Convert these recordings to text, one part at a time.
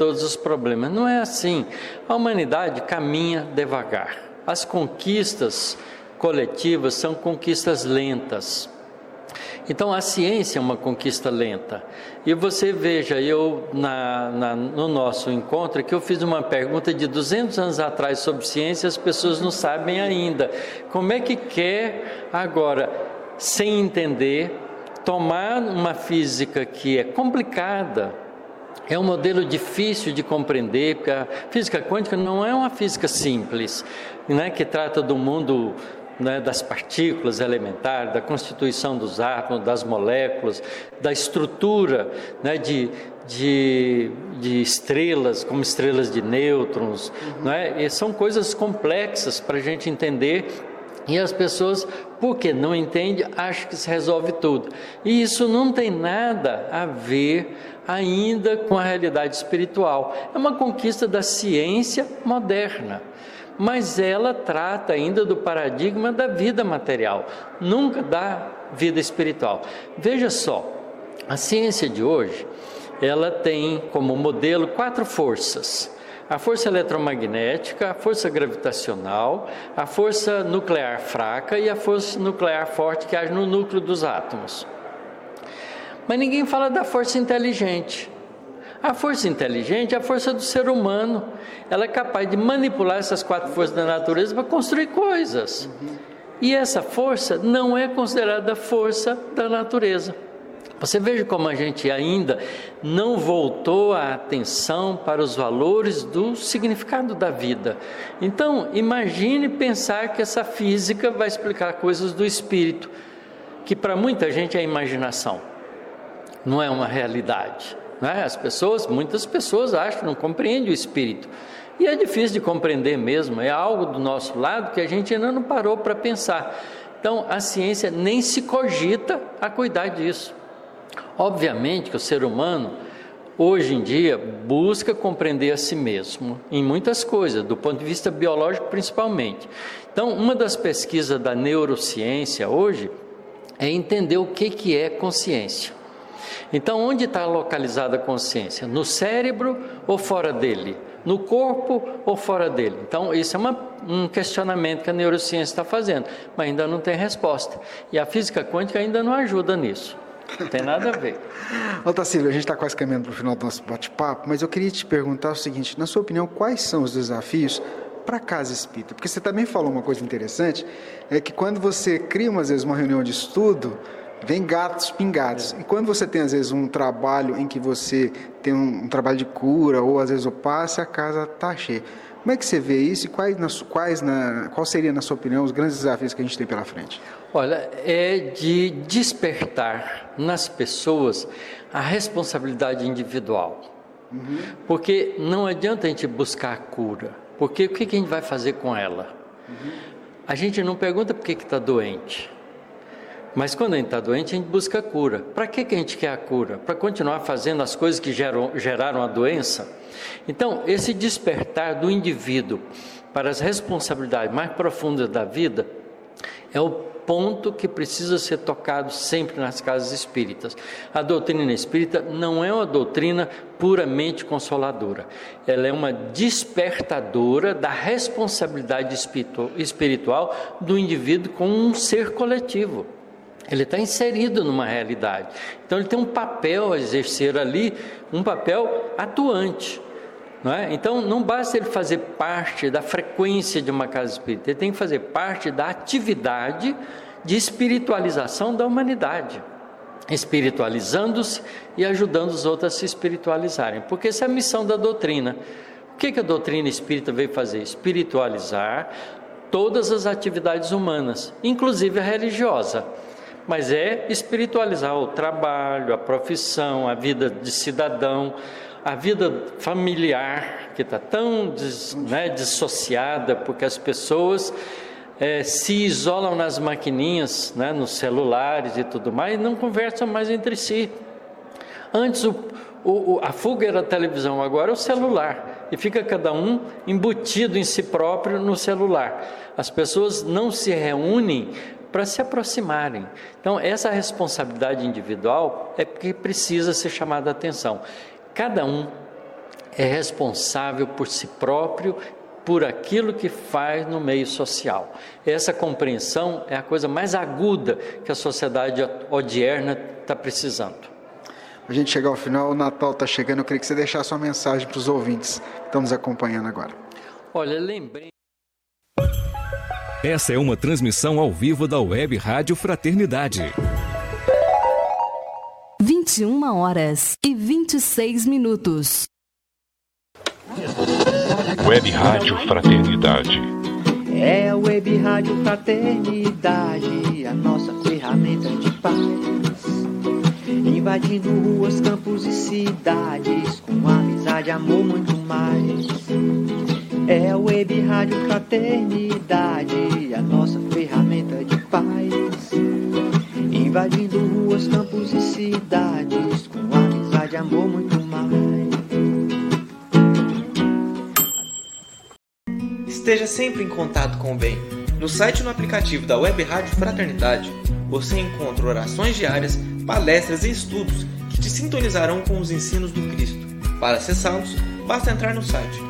todos os problemas. Não é assim. A humanidade caminha devagar. As conquistas coletivas são conquistas lentas. Então a ciência é uma conquista lenta. E você veja, eu na, na, no nosso encontro que eu fiz uma pergunta de 200 anos atrás sobre ciência, as pessoas não sabem ainda. Como é que quer agora, sem entender, tomar uma física que é complicada, é um modelo difícil de compreender, porque a física quântica não é uma física simples, né, que trata do mundo né, das partículas elementares, da constituição dos átomos, das moléculas, da estrutura né, de, de, de, estrelas, como estrelas de nêutrons. Uhum. Né, e são coisas complexas para a gente entender e as pessoas, porque não entendem, acham que se resolve tudo. E isso não tem nada a ver ainda com a realidade espiritual. É uma conquista da ciência moderna mas ela trata ainda do paradigma da vida material, nunca da vida espiritual. Veja só, a ciência de hoje, ela tem como modelo quatro forças: a força eletromagnética, a força gravitacional, a força nuclear fraca e a força nuclear forte que age no núcleo dos átomos. Mas ninguém fala da força inteligente. A força inteligente é a força do ser humano. Ela é capaz de manipular essas quatro forças da natureza para construir coisas. E essa força não é considerada força da natureza. Você veja como a gente ainda não voltou a atenção para os valores do significado da vida. Então, imagine pensar que essa física vai explicar coisas do espírito, que para muita gente é imaginação, não é uma realidade. Né? As pessoas, muitas pessoas acham, não compreendem o espírito. E é difícil de compreender mesmo, é algo do nosso lado que a gente ainda não parou para pensar. Então, a ciência nem se cogita a cuidar disso. Obviamente que o ser humano, hoje em dia, busca compreender a si mesmo em muitas coisas, do ponto de vista biológico principalmente. Então, uma das pesquisas da neurociência hoje é entender o que, que é consciência. Então, onde está localizada a consciência? No cérebro ou fora dele? No corpo ou fora dele? Então, isso é uma, um questionamento que a neurociência está fazendo, mas ainda não tem resposta. E a física quântica ainda não ajuda nisso. Não tem nada a ver. Otacílio, a gente está quase caminhando para o final do nosso bate-papo, mas eu queria te perguntar o seguinte: na sua opinião, quais são os desafios para a casa espírita? Porque você também falou uma coisa interessante, é que quando você cria, às vezes, uma reunião de estudo, vem gatos pingados. E quando você tem, às vezes, um trabalho em que você tem um, um trabalho de cura, ou às vezes o passe, a casa está cheia. Como é que você vê isso e quais, nas, quais na, qual seria, na sua opinião, os grandes desafios que a gente tem pela frente? Olha, é de despertar nas pessoas a responsabilidade individual. Uhum. Porque não adianta a gente buscar a cura, porque o que, que a gente vai fazer com ela? Uhum. A gente não pergunta por que está doente. Mas quando a gente está doente, a gente busca cura. Para que, que a gente quer a cura? Para continuar fazendo as coisas que geram, geraram a doença? Então, esse despertar do indivíduo para as responsabilidades mais profundas da vida é o ponto que precisa ser tocado sempre nas casas espíritas. A doutrina espírita não é uma doutrina puramente consoladora, ela é uma despertadora da responsabilidade espiritual do indivíduo com um ser coletivo. Ele está inserido numa realidade. Então ele tem um papel a exercer ali, um papel atuante. Não é? Então não basta ele fazer parte da frequência de uma casa espírita, ele tem que fazer parte da atividade de espiritualização da humanidade, espiritualizando-se e ajudando os outros a se espiritualizarem, porque essa é a missão da doutrina. O que, que a doutrina espírita veio fazer? Espiritualizar todas as atividades humanas, inclusive a religiosa mas é espiritualizar o trabalho, a profissão, a vida de cidadão, a vida familiar, que está tão des, né, dissociada, porque as pessoas é, se isolam nas maquininhas, né, nos celulares e tudo mais, e não conversam mais entre si. Antes o, o, a fuga era a televisão, agora é o celular. E fica cada um embutido em si próprio no celular. As pessoas não se reúnem para se aproximarem. Então, essa responsabilidade individual é que precisa ser chamada a atenção. Cada um é responsável por si próprio, por aquilo que faz no meio social. Essa compreensão é a coisa mais aguda que a sociedade odierna está precisando. A gente chegar ao final, o Natal está chegando. Eu queria que você deixasse uma mensagem para os ouvintes que estão nos acompanhando agora. Olha, lembrei. Essa é uma transmissão ao vivo da Web Rádio Fraternidade. 21 horas e 26 minutos. Web Rádio Fraternidade. É a Web Rádio Fraternidade, a nossa ferramenta de paz. Invadindo ruas, campos e cidades, com amizade, amor, muito mais. É a Web Rádio Fraternidade, a nossa ferramenta de paz. Invadindo ruas, campos e cidades, com amizade, amor, muito mais. Esteja sempre em contato com o bem. No site e no aplicativo da Web Rádio Fraternidade, você encontra orações diárias, palestras e estudos que te sintonizarão com os ensinos do Cristo. Para acessá-los, basta entrar no site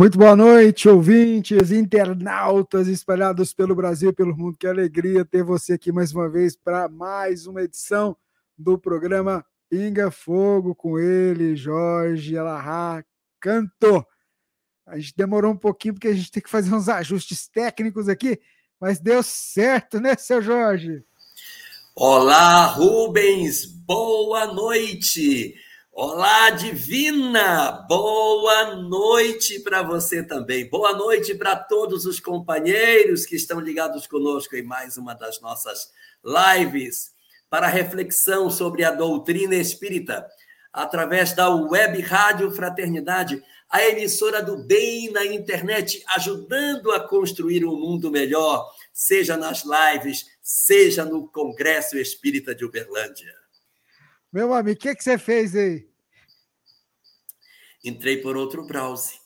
Muito boa noite, ouvintes, internautas espalhados pelo Brasil e pelo mundo. Que alegria ter você aqui mais uma vez para mais uma edição do programa Pinga Fogo com ele, Jorge Alahá Canto. A gente demorou um pouquinho porque a gente tem que fazer uns ajustes técnicos aqui, mas deu certo, né, seu Jorge? Olá, Rubens, boa noite. Olá, Divina! Boa noite para você também. Boa noite para todos os companheiros que estão ligados conosco em mais uma das nossas lives para reflexão sobre a doutrina espírita, através da Web Rádio Fraternidade, a emissora do bem na internet, ajudando a construir um mundo melhor, seja nas lives, seja no Congresso Espírita de Uberlândia. Meu amigo, o que, que você fez aí? Entrei por outro browser.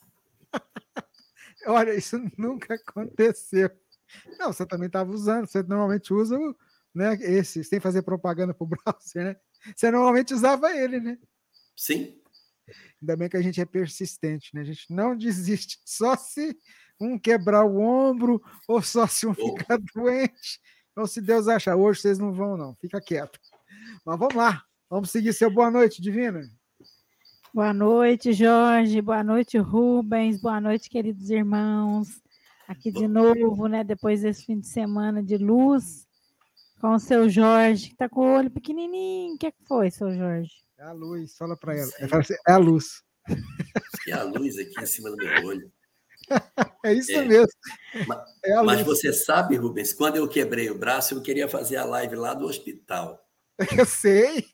Olha, isso nunca aconteceu. Não, você também estava usando. Você normalmente usa né, esse, sem fazer propaganda para o browser, né? Você normalmente usava ele, né? Sim. Ainda bem que a gente é persistente, né? A gente não desiste. Só se um quebrar o ombro, ou só se um oh. ficar doente, ou se Deus achar. Hoje vocês não vão, não. Fica quieto. Mas vamos lá. Vamos seguir seu boa noite, Divina. Boa noite, Jorge. Boa noite, Rubens. Boa noite, queridos irmãos. Aqui de novo, né? Depois desse fim de semana de luz, com o seu Jorge, que está com o olho pequenininho. O que, é que foi, seu Jorge? É a luz, fala para ela. Assim, é a luz. É a luz aqui em cima do meu olho. É isso é, mesmo. Mas, é mas você sabe, Rubens, quando eu quebrei o braço, eu queria fazer a live lá do hospital. Eu sei.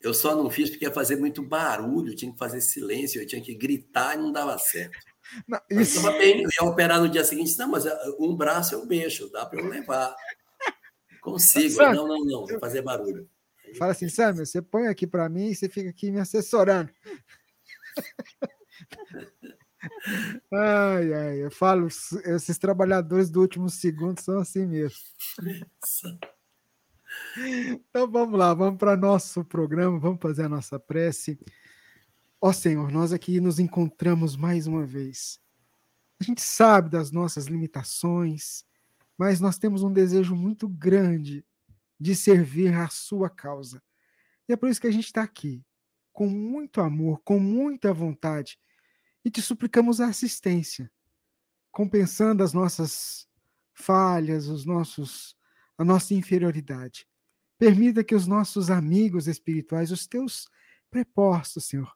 Eu só não fiz porque ia fazer muito barulho, tinha que fazer silêncio, eu tinha que gritar e não dava certo. Não, isso... Mas bem, eu ia operar no dia seguinte, não, mas eh, um braço eu mexo, dá para eu levar. Consigo. Sabe, não, não, não, vou fazer barulho. Fala assim, Samuel, você põe aqui para mim e você fica aqui me assessorando. ai, ai, eu falo, esses trabalhadores do último segundo são assim mesmo. Então vamos lá, vamos para nosso programa, vamos fazer a nossa prece. Ó Senhor, nós aqui nos encontramos mais uma vez. A gente sabe das nossas limitações, mas nós temos um desejo muito grande de servir a sua causa. E é por isso que a gente está aqui, com muito amor, com muita vontade, e te suplicamos a assistência, compensando as nossas falhas, os nossos, a nossa inferioridade. Permita que os nossos amigos espirituais, os teus prepostos, Senhor,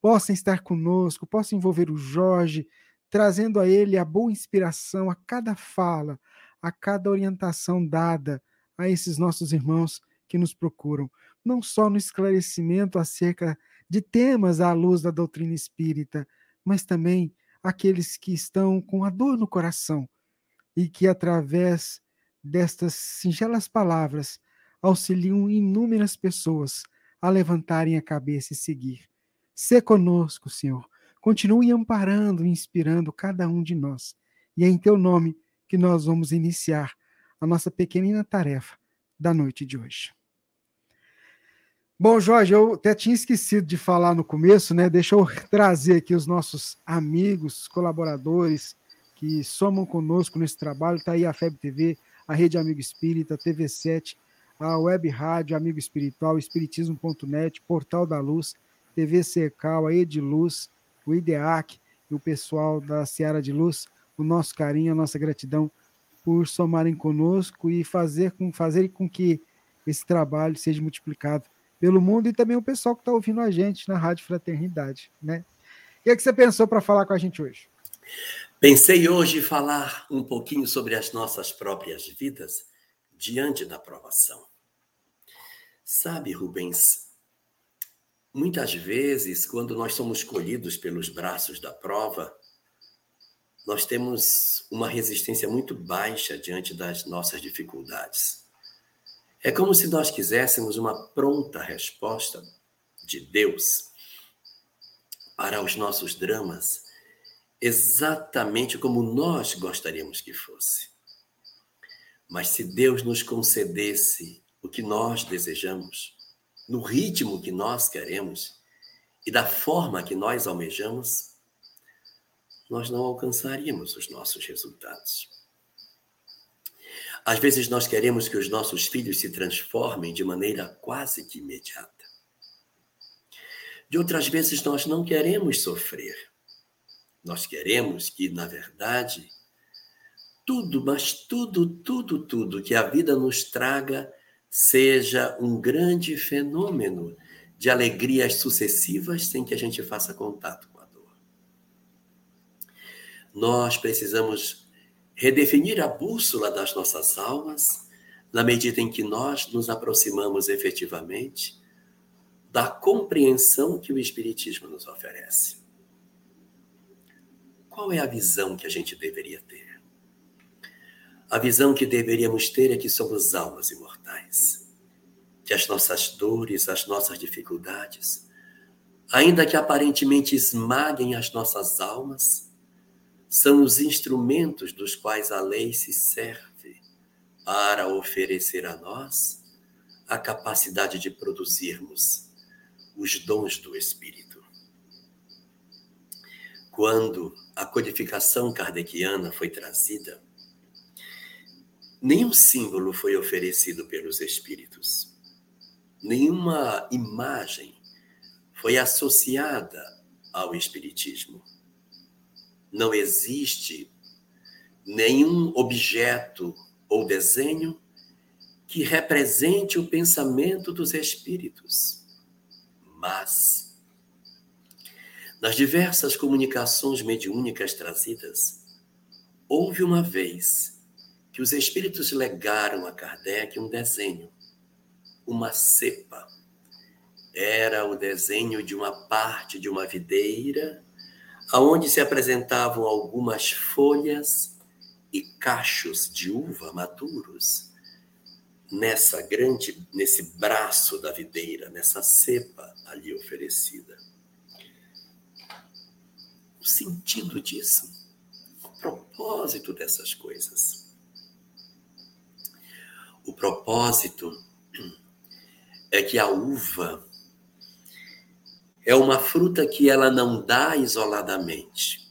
possam estar conosco, possam envolver o Jorge, trazendo a ele a boa inspiração a cada fala, a cada orientação dada a esses nossos irmãos que nos procuram, não só no esclarecimento acerca de temas à luz da doutrina espírita, mas também aqueles que estão com a dor no coração e que, através destas singelas palavras, auxiliam inúmeras pessoas a levantarem a cabeça e seguir. Se conosco, Senhor. Continue amparando e inspirando cada um de nós. E é em teu nome que nós vamos iniciar a nossa pequenina tarefa da noite de hoje. Bom, Jorge, eu até tinha esquecido de falar no começo, né? Deixa eu trazer aqui os nossos amigos, colaboradores que somam conosco nesse trabalho. Está aí a FEB TV, a Rede Amigo Espírita, TV7, a Web Rádio Amigo Espiritual, Espiritismo.net, Portal da Luz, TV Secal, a Ediluz, o IDEAC e o pessoal da Seara de Luz, o nosso carinho, a nossa gratidão por somarem conosco e fazer com, fazer com que esse trabalho seja multiplicado pelo mundo e também o pessoal que está ouvindo a gente na Rádio Fraternidade, né? O que, é que você pensou para falar com a gente hoje? Pensei hoje falar um pouquinho sobre as nossas próprias vidas diante da provação. Sabe, Rubens, muitas vezes, quando nós somos colhidos pelos braços da prova, nós temos uma resistência muito baixa diante das nossas dificuldades. É como se nós quiséssemos uma pronta resposta de Deus para os nossos dramas, exatamente como nós gostaríamos que fosse. Mas se Deus nos concedesse o que nós desejamos, no ritmo que nós queremos e da forma que nós almejamos, nós não alcançaríamos os nossos resultados. Às vezes nós queremos que os nossos filhos se transformem de maneira quase que imediata. De outras vezes nós não queremos sofrer. Nós queremos que, na verdade, tudo, mas tudo, tudo, tudo que a vida nos traga seja um grande fenômeno de alegrias sucessivas sem que a gente faça contato com a dor. Nós precisamos redefinir a bússola das nossas almas na medida em que nós nos aproximamos efetivamente da compreensão que o Espiritismo nos oferece. Qual é a visão que a gente deveria ter? A visão que deveríamos ter é que somos almas imortais, que as nossas dores, as nossas dificuldades, ainda que aparentemente esmaguem as nossas almas, são os instrumentos dos quais a lei se serve para oferecer a nós a capacidade de produzirmos os dons do Espírito. Quando a codificação kardeciana foi trazida, nenhum símbolo foi oferecido pelos Espíritos, nenhuma imagem foi associada ao Espiritismo não existe nenhum objeto ou desenho que represente o pensamento dos espíritos. Mas, nas diversas comunicações mediúnicas trazidas, houve uma vez que os espíritos legaram a Kardec um desenho, uma cepa. Era o desenho de uma parte de uma videira aonde se apresentavam algumas folhas e cachos de uva maduros nessa grande, nesse braço da videira, nessa cepa ali oferecida. O sentido disso, o propósito dessas coisas. O propósito é que a uva é uma fruta que ela não dá isoladamente.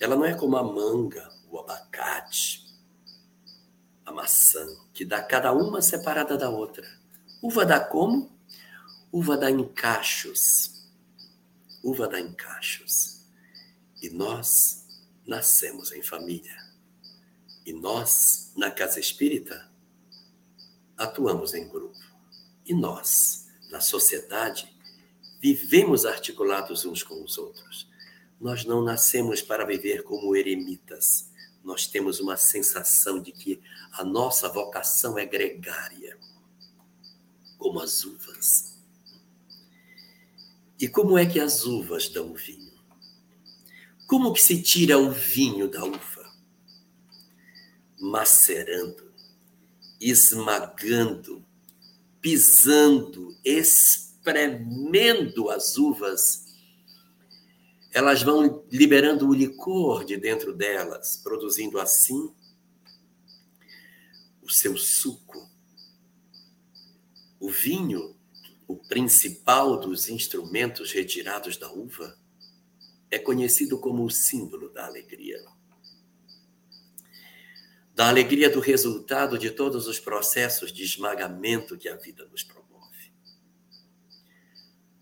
Ela não é como a manga, o abacate, a maçã, que dá cada uma separada da outra. Uva dá como? Uva dá em cachos. Uva dá em cachos. E nós nascemos em família. E nós, na casa espírita, atuamos em grupo. E nós, na sociedade, vivemos articulados uns com os outros. Nós não nascemos para viver como eremitas. nós temos uma sensação de que a nossa vocação é gregária, como as uvas. E como é que as uvas dão vinho? Como que se tira o vinho da uva? Macerando, esmagando, pisando, espremendo as uvas elas vão liberando o licor de dentro delas, produzindo assim o seu suco. O vinho, o principal dos instrumentos retirados da uva, é conhecido como o símbolo da alegria. Da alegria do resultado de todos os processos de esmagamento que a vida nos promove.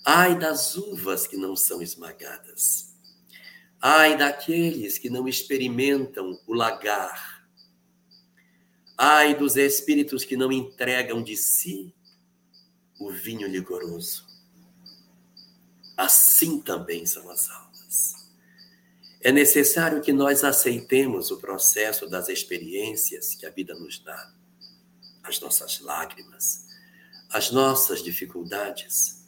Ai das uvas que não são esmagadas. Ai daqueles que não experimentam o lagar. Ai dos espíritos que não entregam de si o vinho ligoroso. Assim também são as almas. É necessário que nós aceitemos o processo das experiências que a vida nos dá, as nossas lágrimas, as nossas dificuldades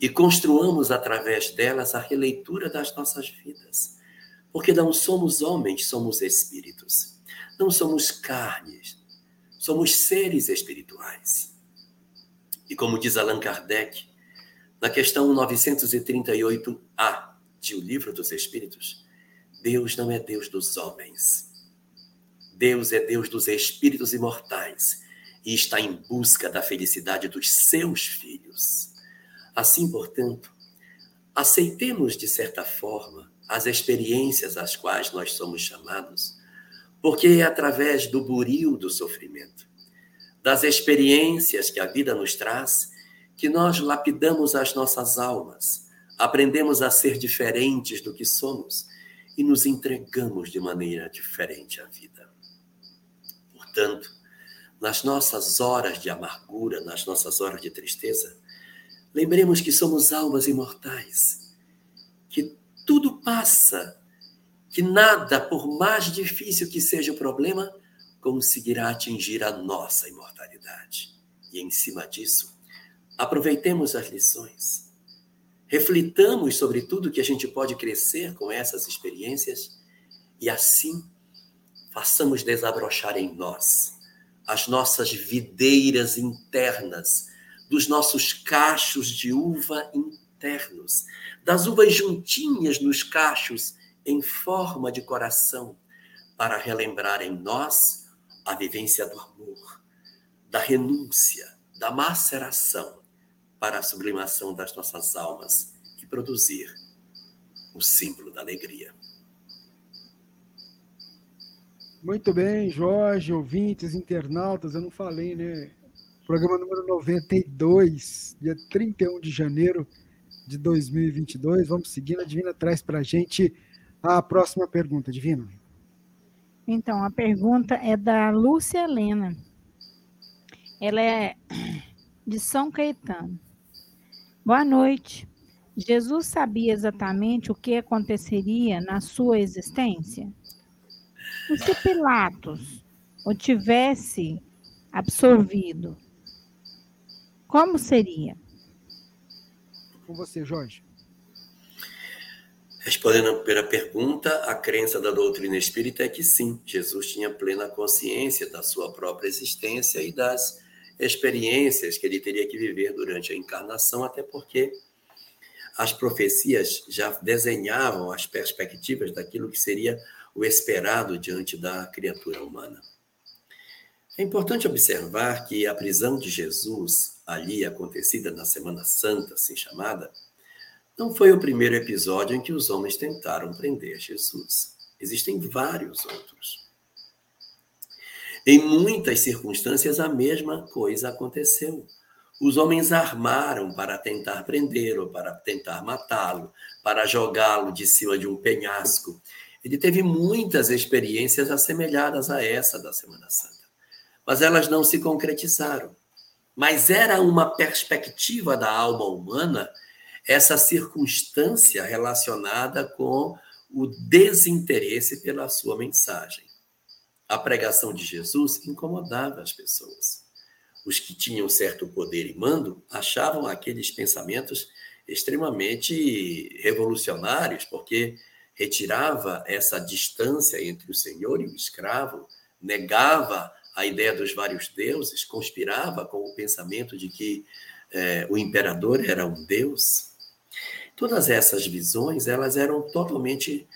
e construamos através delas a releitura das nossas vidas. Porque não somos homens, somos espíritos. Não somos carnes, somos seres espirituais. E como diz Allan Kardec, na questão 938A de O Livro dos Espíritos, Deus não é Deus dos homens. Deus é Deus dos espíritos imortais e está em busca da felicidade dos seus filhos. Assim, portanto, aceitemos de certa forma as experiências às quais nós somos chamados, porque é através do buril do sofrimento, das experiências que a vida nos traz, que nós lapidamos as nossas almas, aprendemos a ser diferentes do que somos e nos entregamos de maneira diferente à vida. Portanto, nas nossas horas de amargura, nas nossas horas de tristeza, Lembremos que somos almas imortais, que tudo passa, que nada, por mais difícil que seja o problema, conseguirá atingir a nossa imortalidade. E em cima disso, aproveitemos as lições, reflitamos sobre tudo que a gente pode crescer com essas experiências e assim façamos desabrochar em nós as nossas videiras internas dos nossos cachos de uva internos, das uvas juntinhas nos cachos em forma de coração, para relembrar em nós a vivência do amor, da renúncia, da maceração para a sublimação das nossas almas e produzir o símbolo da alegria. Muito bem, Jorge, ouvintes, internautas, eu não falei, né? Programa número 92, dia 31 de janeiro de 2022. Vamos seguindo. A Divina traz para a gente a próxima pergunta. Divina. Então, a pergunta é da Lúcia Helena. Ela é de São Caetano. Boa noite. Jesus sabia exatamente o que aconteceria na sua existência? E se Pilatos o tivesse absorvido, como seria? Com você, Jorge. Respondendo à primeira pergunta, a crença da doutrina espírita é que sim, Jesus tinha plena consciência da sua própria existência e das experiências que ele teria que viver durante a encarnação, até porque as profecias já desenhavam as perspectivas daquilo que seria o esperado diante da criatura humana. É importante observar que a prisão de Jesus, ali acontecida na Semana Santa, assim chamada, não foi o primeiro episódio em que os homens tentaram prender Jesus. Existem vários outros. Em muitas circunstâncias, a mesma coisa aconteceu. Os homens armaram para tentar prendê-lo, para tentar matá-lo, para jogá-lo de cima de um penhasco. Ele teve muitas experiências assemelhadas a essa da Semana Santa mas elas não se concretizaram. Mas era uma perspectiva da alma humana essa circunstância relacionada com o desinteresse pela sua mensagem. A pregação de Jesus incomodava as pessoas. Os que tinham certo poder e mando achavam aqueles pensamentos extremamente revolucionários, porque retirava essa distância entre o senhor e o escravo, negava a ideia dos vários deuses, conspirava com o pensamento de que é, o imperador era um deus. Todas essas visões, elas eram totalmente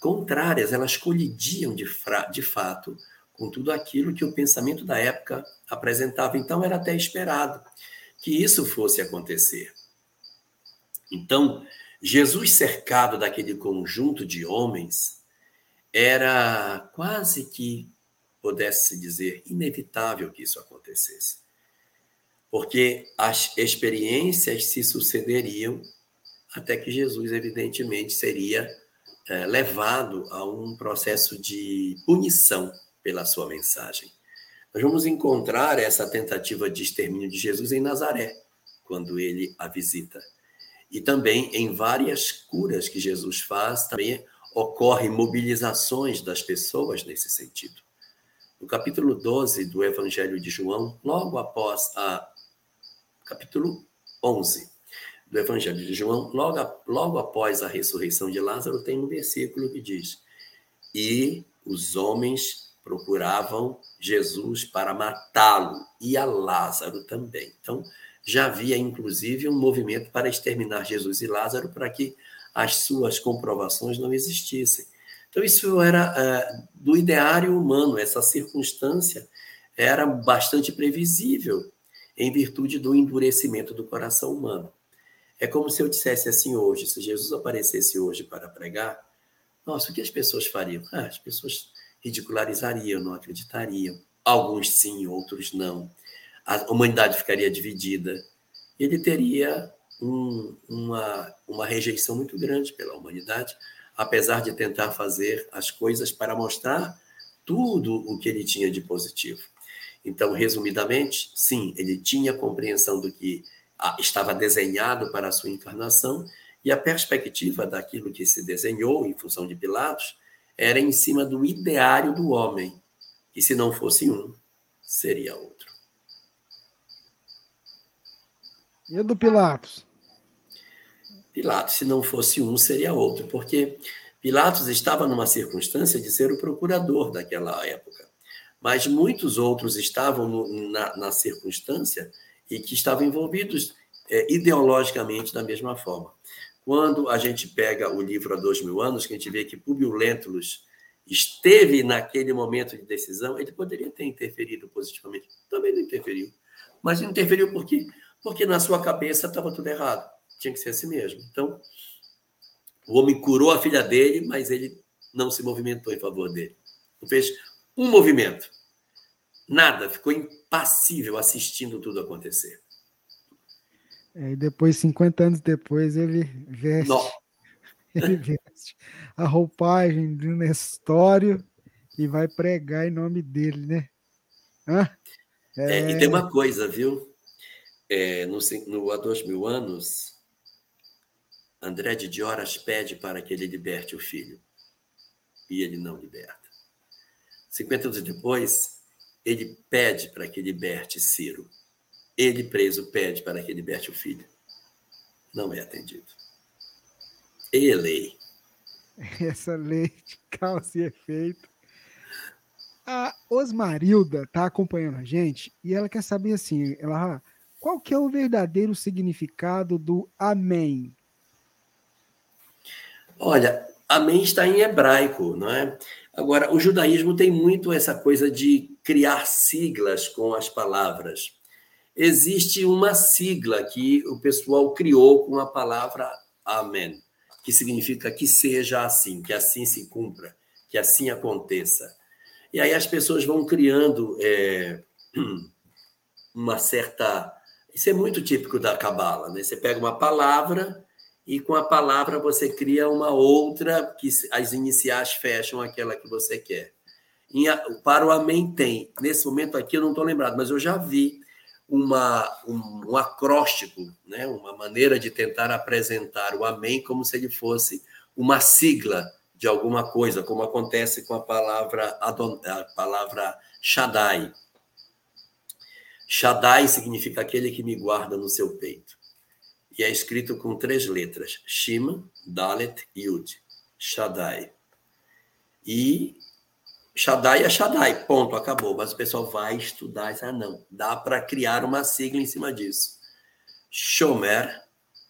contrárias, elas colidiam de, de fato com tudo aquilo que o pensamento da época apresentava. Então, era até esperado que isso fosse acontecer. Então, Jesus cercado daquele conjunto de homens era quase que, pudesse dizer, inevitável que isso acontecesse. Porque as experiências se sucederiam até que Jesus, evidentemente, seria é, levado a um processo de punição pela sua mensagem. Nós vamos encontrar essa tentativa de extermínio de Jesus em Nazaré, quando ele a visita. E também em várias curas que Jesus faz, também ocorrem mobilizações das pessoas nesse sentido. No capítulo 12 do Evangelho de João, logo após a capítulo 11, do Evangelho de João, logo, logo após a ressurreição de Lázaro, tem um versículo que diz: E os homens procuravam Jesus para matá-lo, e a Lázaro também. Então, já havia, inclusive, um movimento para exterminar Jesus e Lázaro para que as suas comprovações não existissem. Então, isso era uh, do ideário humano, essa circunstância era bastante previsível em virtude do endurecimento do coração humano. É como se eu dissesse assim hoje, se Jesus aparecesse hoje para pregar, nossa, o que as pessoas fariam? Ah, as pessoas ridicularizariam, não acreditariam. Alguns sim, outros não. A humanidade ficaria dividida. Ele teria um, uma, uma rejeição muito grande pela humanidade, apesar de tentar fazer as coisas para mostrar tudo o que ele tinha de positivo. Então, resumidamente, sim, ele tinha compreensão do que estava desenhado para a sua encarnação, e a perspectiva daquilo que se desenhou em função de Pilatos era em cima do ideário do homem, que se não fosse um, seria outro. E do Pilatos? Pilatos, se não fosse um, seria outro, porque Pilatos estava numa circunstância de ser o procurador daquela época, mas muitos outros estavam no, na, na circunstância e que estavam envolvidos é, ideologicamente da mesma forma. Quando a gente pega o livro Há Dois Mil Anos, que a gente vê que Publio Lentulus esteve naquele momento de decisão, ele poderia ter interferido positivamente. Também não interferiu. Mas interferiu por quê? Porque na sua cabeça estava tudo errado. Tinha que ser assim mesmo. Então, o homem curou a filha dele, mas ele não se movimentou em favor dele. Não fez um movimento. Nada, ficou impassível assistindo tudo acontecer. É, e depois, 50 anos depois, ele veste, ele veste a roupagem de Nestório e vai pregar em nome dele, né? Hã? É... É, e tem uma coisa, viu? É, no, no, há dois mil anos, André de Dioras pede para que ele liberte o filho. E ele não liberta. 50 anos depois, ele pede para que liberte Ciro. Ele, preso, pede para que liberte o filho. Não é atendido. E lei. Essa lei de causa e efeito. A Osmarilda está acompanhando a gente e ela quer saber assim, ela, qual que é o verdadeiro significado do amém? Olha, amém está em hebraico, não é? Agora, o judaísmo tem muito essa coisa de criar siglas com as palavras. Existe uma sigla que o pessoal criou com a palavra amém, que significa que seja assim, que assim se cumpra, que assim aconteça. E aí as pessoas vão criando é, uma certa. Isso é muito típico da Cabala, né? Você pega uma palavra e com a palavra você cria uma outra que as iniciais fecham aquela que você quer. Em, para o Amém tem. Nesse momento aqui eu não estou lembrado, mas eu já vi uma, um, um, acróstico, né? uma maneira de tentar apresentar o Amém como se ele fosse uma sigla de alguma coisa, como acontece com a palavra, a palavra Shaddai. Shaddai significa aquele que me guarda no seu peito. E é escrito com três letras: Shima, Dalet, Yud. Shaddai. E Shaddai é Shaddai, ponto, acabou. Mas o pessoal vai estudar e ah, não, dá para criar uma sigla em cima disso. Shomer,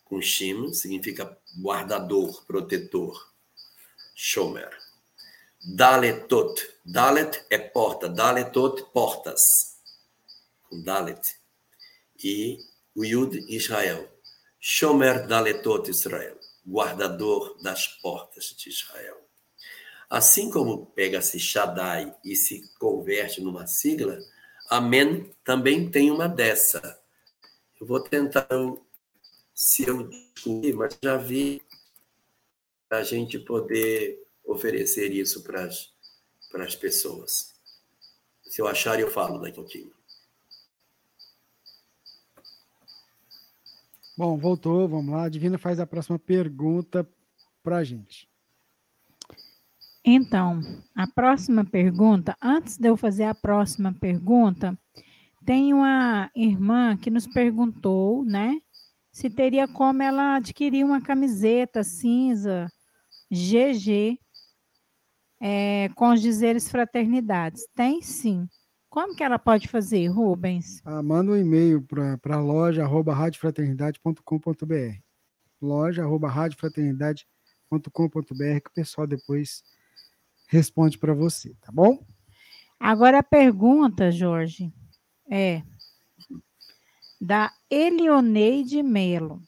com Shima, significa guardador, protetor. Shomer. Daletot. Dalet é porta. Daletot, portas. Com Dalet. E o Yud, Israel. Shomer Daletot Israel. Guardador das portas de Israel. Assim como pega-se Shaddai e se converte numa sigla, Amém também tem uma dessa. Eu vou tentar, se eu descobrir, mas já vi a gente poder oferecer isso para as, para as pessoas. Se eu achar, eu falo daqui a pouquinho. Bom, voltou, vamos lá. A Divina faz a próxima pergunta para a gente. Então, a próxima pergunta, antes de eu fazer a próxima pergunta, tem uma irmã que nos perguntou, né, se teria como ela adquirir uma camiseta cinza GG é, com os dizeres fraternidades. Tem sim. Como que ela pode fazer, Rubens? Ah, manda um e-mail para a loja arroba radiofraternidade.com.br loja arroba radiofraternidade.com.br que o pessoal depois responde para você, tá bom? Agora a pergunta, Jorge, é da Elioneide Melo.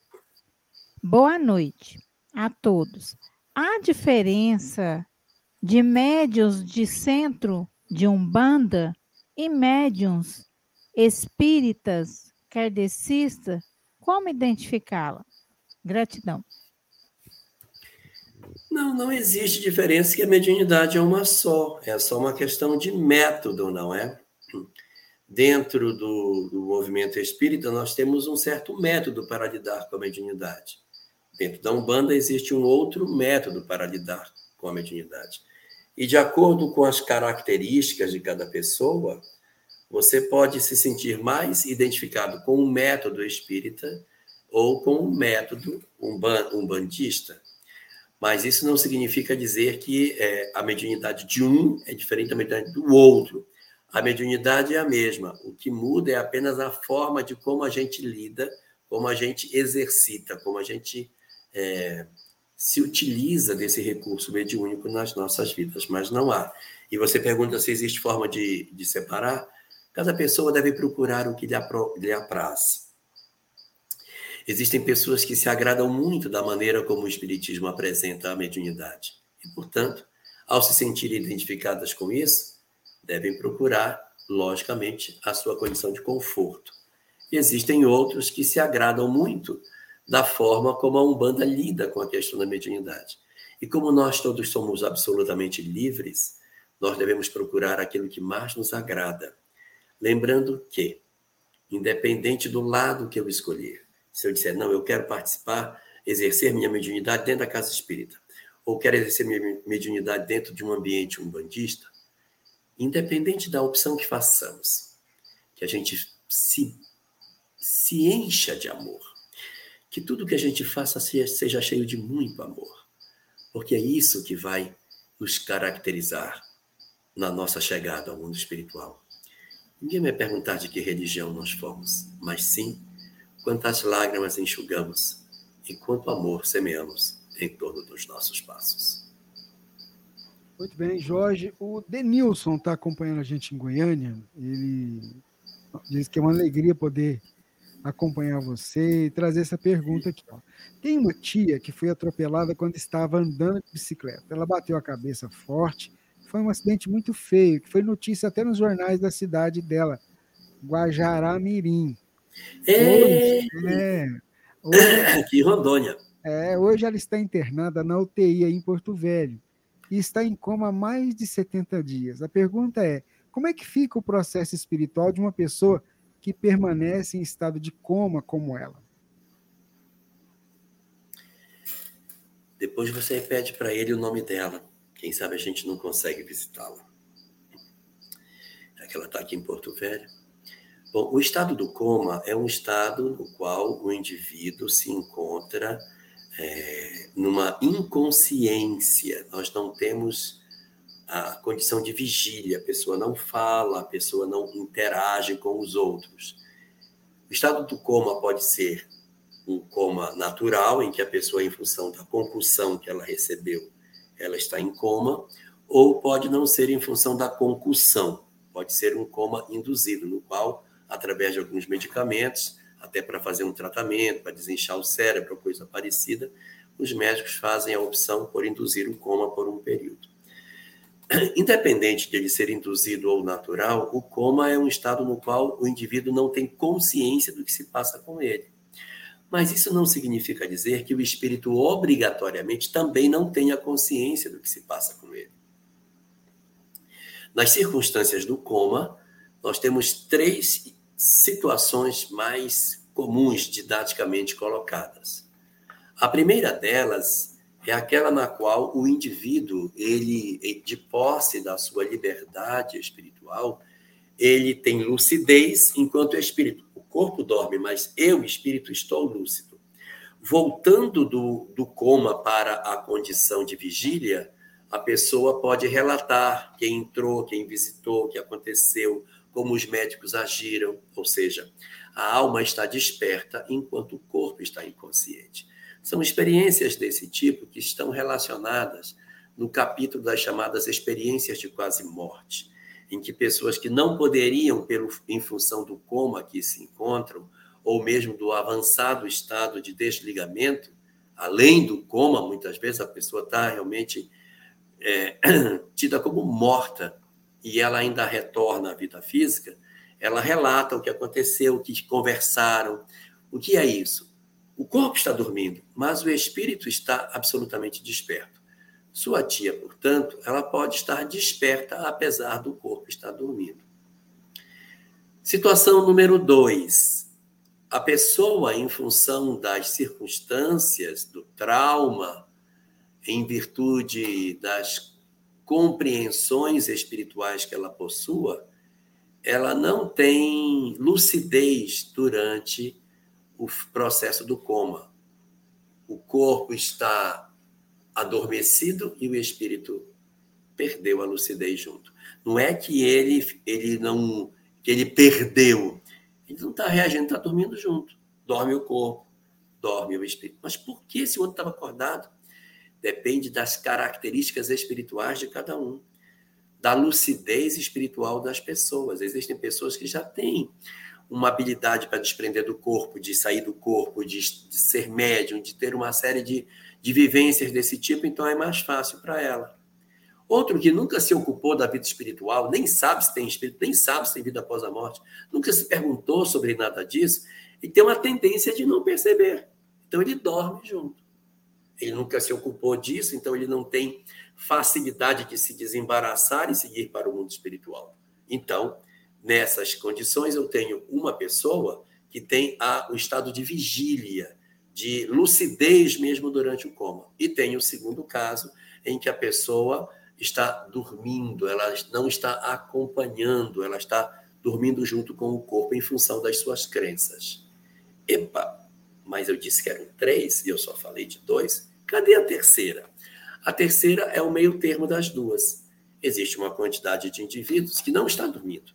Boa noite a todos. Há diferença de médios de centro de Umbanda e médiums espíritas kardecistas? Como identificá-la? Gratidão. Não, não existe diferença que a mediunidade é uma só. É só uma questão de método, não é? Dentro do, do movimento espírita, nós temos um certo método para lidar com a mediunidade. Dentro da Umbanda existe um outro método para lidar com a mediunidade. E de acordo com as características de cada pessoa, você pode se sentir mais identificado com o método espírita ou com o método umbandista. Mas isso não significa dizer que é, a mediunidade de um é diferente da mediunidade do outro. A mediunidade é a mesma. O que muda é apenas a forma de como a gente lida, como a gente exercita, como a gente é, se utiliza desse recurso mediúnico nas nossas vidas, mas não há. E você pergunta se existe forma de, de separar? Cada pessoa deve procurar o que lhe, apro, lhe apraz. Existem pessoas que se agradam muito da maneira como o Espiritismo apresenta a mediunidade. E, portanto, ao se sentirem identificadas com isso, devem procurar, logicamente, a sua condição de conforto. E existem outros que se agradam muito da forma como a Umbanda lida com a questão da mediunidade. E como nós todos somos absolutamente livres, nós devemos procurar aquilo que mais nos agrada. Lembrando que, independente do lado que eu escolher, se eu disser, não, eu quero participar, exercer minha mediunidade dentro da casa espírita, ou quero exercer minha mediunidade dentro de um ambiente umbandista, independente da opção que façamos, que a gente se, se encha de amor, que tudo que a gente faça seja cheio de muito amor, porque é isso que vai nos caracterizar na nossa chegada ao mundo espiritual. Ninguém vai perguntar de que religião nós fomos, mas sim quantas lágrimas enxugamos e quanto amor semeamos em torno dos nossos passos. Muito bem, Jorge. O Denilson está acompanhando a gente em Goiânia. Ele diz que é uma alegria poder acompanhar você e trazer essa pergunta aqui. Ó. Tem uma tia que foi atropelada quando estava andando de bicicleta. Ela bateu a cabeça forte. Foi um acidente muito feio, que foi notícia até nos jornais da cidade dela, Guajará Mirim. Hoje, é, hoje, aqui em Rondônia. É, hoje ela está internada na UTI em Porto Velho e está em coma há mais de 70 dias. A pergunta é: como é que fica o processo espiritual de uma pessoa que permanece em estado de coma como ela. Depois você pede para ele o nome dela. Quem sabe a gente não consegue visitá-la. É que ela está aqui em Porto Velho. Bom, o estado do coma é um estado no qual o indivíduo se encontra é, numa inconsciência. Nós não temos a condição de vigília, a pessoa não fala, a pessoa não interage com os outros. O estado do coma pode ser um coma natural, em que a pessoa, em função da concussão que ela recebeu, ela está em coma, ou pode não ser em função da concussão, pode ser um coma induzido, no qual através de alguns medicamentos, até para fazer um tratamento, para desinchar o cérebro, coisa parecida, os médicos fazem a opção por induzir o coma por um período. Independente de ele ser induzido ou natural, o coma é um estado no qual o indivíduo não tem consciência do que se passa com ele. Mas isso não significa dizer que o espírito obrigatoriamente também não tenha consciência do que se passa com ele. Nas circunstâncias do coma, nós temos três situações mais comuns didaticamente colocadas. A primeira delas é aquela na qual o indivíduo, ele de posse da sua liberdade espiritual, ele tem lucidez enquanto é espírito. O corpo dorme, mas eu, espírito, estou lúcido. Voltando do, do coma para a condição de vigília, a pessoa pode relatar quem entrou, quem visitou, o que aconteceu, como os médicos agiram, ou seja, a alma está desperta enquanto o corpo está inconsciente. São experiências desse tipo que estão relacionadas no capítulo das chamadas experiências de quase morte, em que pessoas que não poderiam, pelo, em função do coma que se encontram, ou mesmo do avançado estado de desligamento, além do coma, muitas vezes a pessoa está realmente é, tida como morta e ela ainda retorna à vida física, ela relata o que aconteceu, o que conversaram. O que é isso? O corpo está dormindo, mas o espírito está absolutamente desperto. Sua tia, portanto, ela pode estar desperta apesar do corpo estar dormindo. Situação número dois. A pessoa, em função das circunstâncias, do trauma, em virtude das compreensões espirituais que ela possua, ela não tem lucidez durante o processo do coma. O corpo está adormecido e o espírito perdeu a lucidez junto. Não é que ele ele não que ele perdeu, ele não está reagindo, está dormindo junto. Dorme o corpo, dorme o espírito. Mas por que esse outro estava acordado? Depende das características espirituais de cada um, da lucidez espiritual das pessoas. Existem pessoas que já têm uma habilidade para desprender do corpo, de sair do corpo, de, de ser médium, de ter uma série de, de vivências desse tipo, então é mais fácil para ela. Outro que nunca se ocupou da vida espiritual, nem sabe se tem espírito, nem sabe se tem vida após a morte, nunca se perguntou sobre nada disso, e tem uma tendência de não perceber. Então ele dorme junto ele nunca se ocupou disso, então ele não tem facilidade de se desembaraçar e seguir para o mundo espiritual. Então, nessas condições, eu tenho uma pessoa que tem a, o estado de vigília, de lucidez mesmo durante o coma. E tem o segundo caso, em que a pessoa está dormindo, ela não está acompanhando, ela está dormindo junto com o corpo em função das suas crenças. Epa, mas eu disse que eram três e eu só falei de dois. Cadê a terceira? A terceira é o meio termo das duas. Existe uma quantidade de indivíduos que não está dormindo,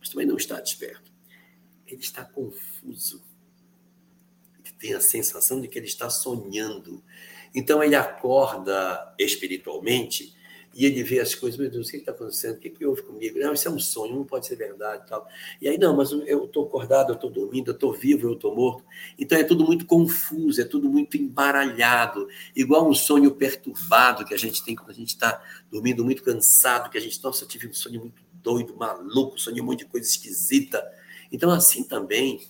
mas também não está desperto. Ele está confuso. Ele tem a sensação de que ele está sonhando. Então ele acorda espiritualmente e ele vê as coisas, meu Deus, o que está acontecendo? O que, que houve comigo? Não, isso é um sonho, não pode ser verdade. Tal. E aí, não, mas eu estou acordado, eu estou dormindo, eu estou vivo, eu estou morto. Então é tudo muito confuso, é tudo muito embaralhado, igual um sonho perturbado que a gente tem quando a gente está dormindo muito cansado, que a gente, nossa, eu tive um sonho muito doido, maluco, sonhei um monte de coisa esquisita. Então, assim também,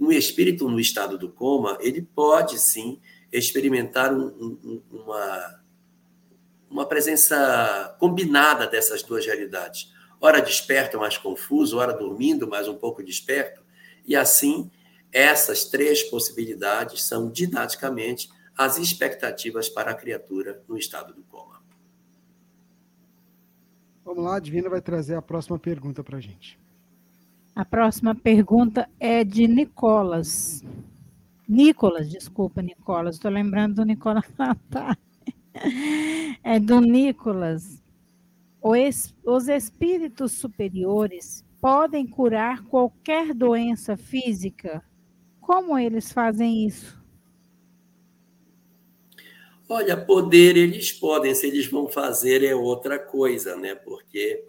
um espírito no estado do coma, ele pode sim experimentar um, um, uma uma presença combinada dessas duas realidades. Ora desperto, mais confuso, ora dormindo, mais um pouco desperto. E assim, essas três possibilidades são didaticamente as expectativas para a criatura no estado do coma. Vamos lá, a Divina vai trazer a próxima pergunta para a gente. A próxima pergunta é de Nicolas. Nicolas, desculpa, Nicolas. Estou lembrando do Nicolas Natal. É do Nicolas. Os espíritos superiores podem curar qualquer doença física? Como eles fazem isso? Olha, poder eles podem, se eles vão fazer é outra coisa, né? Porque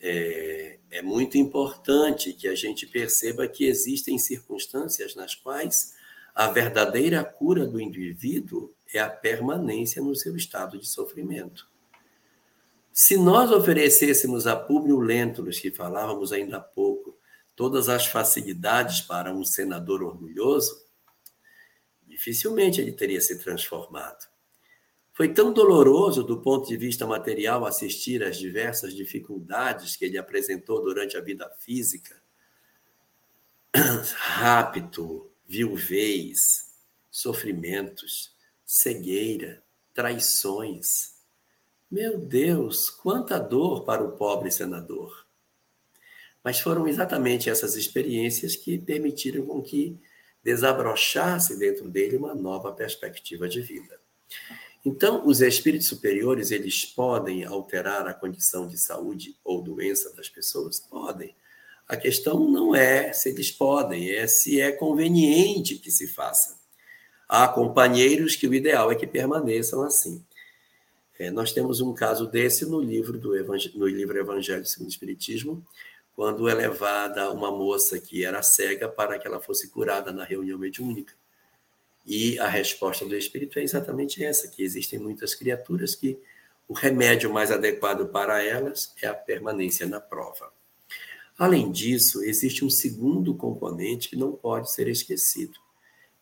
é, é muito importante que a gente perceba que existem circunstâncias nas quais a verdadeira cura do indivíduo é a permanência no seu estado de sofrimento. Se nós oferecêssemos a Públio Lentulus, que falávamos ainda há pouco, todas as facilidades para um senador orgulhoso, dificilmente ele teria se transformado. Foi tão doloroso do ponto de vista material assistir às diversas dificuldades que ele apresentou durante a vida física. Rápido, viuvez, sofrimentos, cegueira, traições. Meu Deus, quanta dor para o pobre senador. Mas foram exatamente essas experiências que permitiram com que desabrochasse dentro dele uma nova perspectiva de vida. Então, os espíritos superiores, eles podem alterar a condição de saúde ou doença das pessoas? Podem. A questão não é se eles podem, é se é conveniente que se faça. Há companheiros que o ideal é que permaneçam assim. É, nós temos um caso desse no livro do no livro Evangelho segundo o Espiritismo, quando é levada uma moça que era cega para que ela fosse curada na reunião mediúnica. E a resposta do Espírito é exatamente essa: que existem muitas criaturas que o remédio mais adequado para elas é a permanência na prova. Além disso, existe um segundo componente que não pode ser esquecido.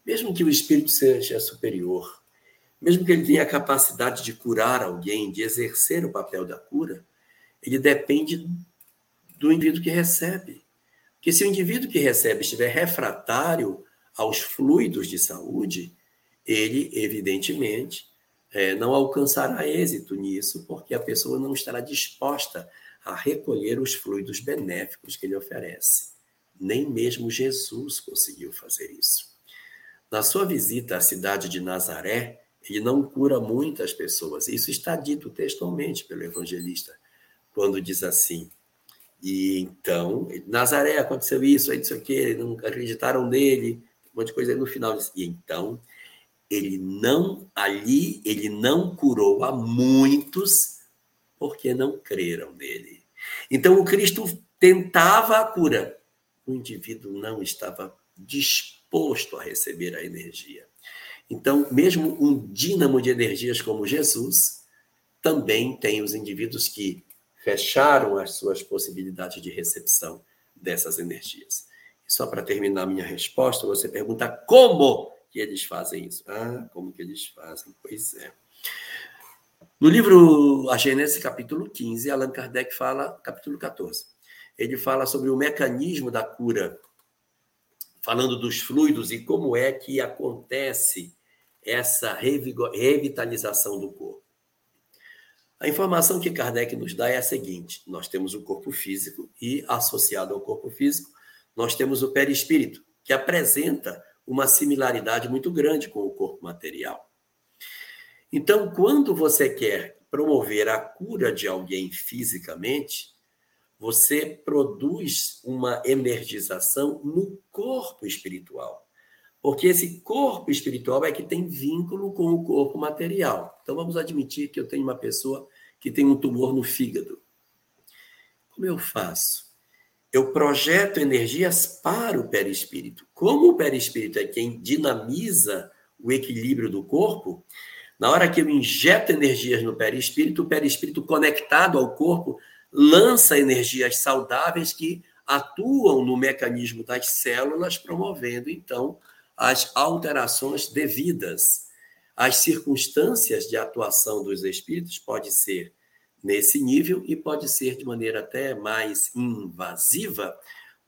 Mesmo que o espírito seja superior, mesmo que ele tenha a capacidade de curar alguém, de exercer o papel da cura, ele depende do indivíduo que recebe. Porque se o indivíduo que recebe estiver refratário aos fluidos de saúde, ele, evidentemente, é, não alcançará êxito nisso, porque a pessoa não estará disposta a recolher os fluidos benéficos que ele oferece. Nem mesmo Jesus conseguiu fazer isso. Na sua visita à cidade de Nazaré, ele não cura muitas pessoas. Isso está dito textualmente pelo evangelista, quando diz assim: e então, Nazaré aconteceu isso, aí isso aqui, não acreditaram nele, um monte de coisa. Aí no final diz, e então, ele não, ali, ele não curou a muitos porque não creram nele. Então, o Cristo tentava a cura. O indivíduo não estava disposto a receber a energia. Então, mesmo um dínamo de energias como Jesus, também tem os indivíduos que fecharam as suas possibilidades de recepção dessas energias. Só para terminar minha resposta, você pergunta como que eles fazem isso. Ah, como que eles fazem? Pois é. No livro A Gênesis, capítulo 15, Allan Kardec fala, capítulo 14, ele fala sobre o mecanismo da cura, falando dos fluidos e como é que acontece essa revitalização do corpo. A informação que Kardec nos dá é a seguinte: nós temos o corpo físico e, associado ao corpo físico, nós temos o perispírito, que apresenta uma similaridade muito grande com o corpo material. Então, quando você quer promover a cura de alguém fisicamente, você produz uma energização no corpo espiritual. Porque esse corpo espiritual é que tem vínculo com o corpo material. Então, vamos admitir que eu tenho uma pessoa que tem um tumor no fígado. Como eu faço? eu projeto energias para o perispírito. Como o perispírito é quem dinamiza o equilíbrio do corpo, na hora que eu injeto energias no perispírito, o perispírito conectado ao corpo lança energias saudáveis que atuam no mecanismo das células, promovendo então as alterações devidas. As circunstâncias de atuação dos espíritos pode ser nesse nível e pode ser de maneira até mais invasiva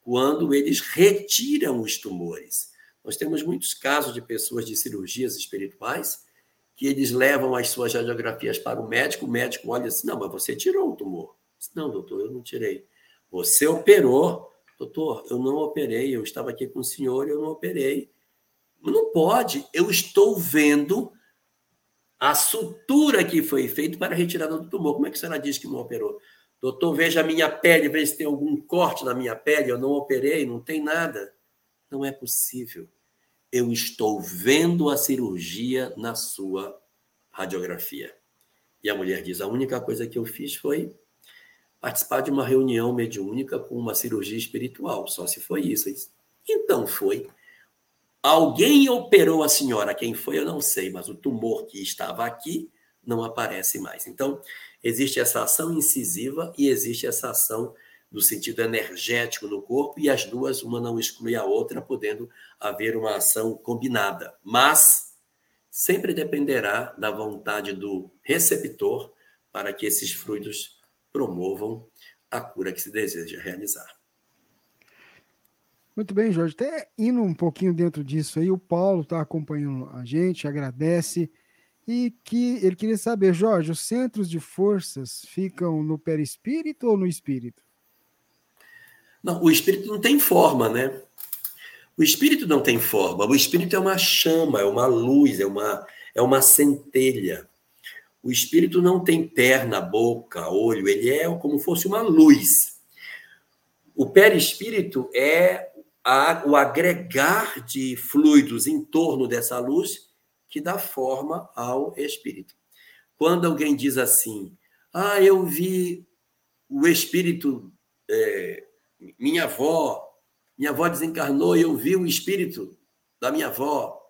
quando eles retiram os tumores. Nós temos muitos casos de pessoas de cirurgias espirituais que eles levam as suas radiografias para o médico, o médico olha assim: não, mas você tirou o tumor. Disse, não, doutor, eu não tirei. Você operou. Doutor, eu não operei, eu estava aqui com o senhor e eu não operei. Não pode, eu estou vendo a sutura que foi feita para a retirada do tumor. Como é que a senhora diz que não operou? Doutor, veja a minha pele, veja se tem algum corte na minha pele, eu não operei, não tem nada. Não é possível. Eu estou vendo a cirurgia na sua radiografia. E a mulher diz: a única coisa que eu fiz foi participar de uma reunião mediúnica com uma cirurgia espiritual, só se foi isso. Então foi. Alguém operou a senhora, quem foi eu não sei, mas o tumor que estava aqui não aparece mais. Então, existe essa ação incisiva e existe essa ação no sentido energético no corpo, e as duas, uma não exclui a outra, podendo haver uma ação combinada. Mas sempre dependerá da vontade do receptor para que esses fluidos promovam a cura que se deseja realizar. Muito bem, Jorge. Até indo um pouquinho dentro disso aí, o Paulo está acompanhando a gente, agradece. E que ele queria saber, Jorge, os centros de forças ficam no perispírito ou no espírito? Não, o espírito não tem forma, né? O espírito não tem forma. O espírito é uma chama, é uma luz, é uma, é uma centelha. O espírito não tem perna, boca, olho, ele é como fosse uma luz. O perispírito é a, o agregar de fluidos em torno dessa luz que dá forma ao espírito. Quando alguém diz assim, ah, eu vi o espírito, é, minha avó, minha avó desencarnou e eu vi o espírito da minha avó.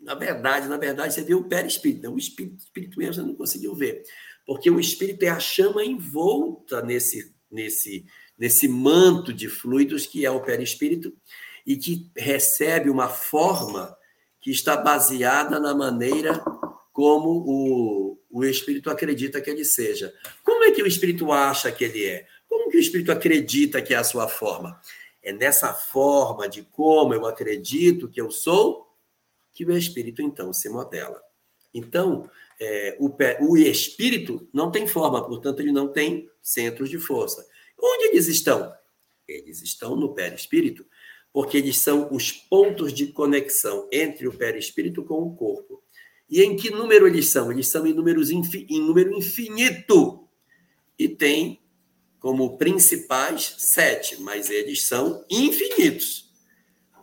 Na verdade, na verdade, você viu o perispírito. Né? O espírito, espírito mesmo você não conseguiu ver. Porque o espírito é a chama envolta nesse, nesse, nesse manto de fluidos que é o perispírito e que recebe uma forma que está baseada na maneira como o, o espírito acredita que ele seja. Como é que o espírito acha que ele é? Como que o espírito acredita que é a sua forma? É nessa forma de como eu acredito que eu sou que o espírito então se modela. Então, é, o, o espírito não tem forma, portanto, ele não tem centros de força. Onde eles estão? Eles estão no perispírito, porque eles são os pontos de conexão entre o perispírito com o corpo. E em que número eles são? Eles são em, números em número infinito. E tem como principais sete, mas eles são infinitos.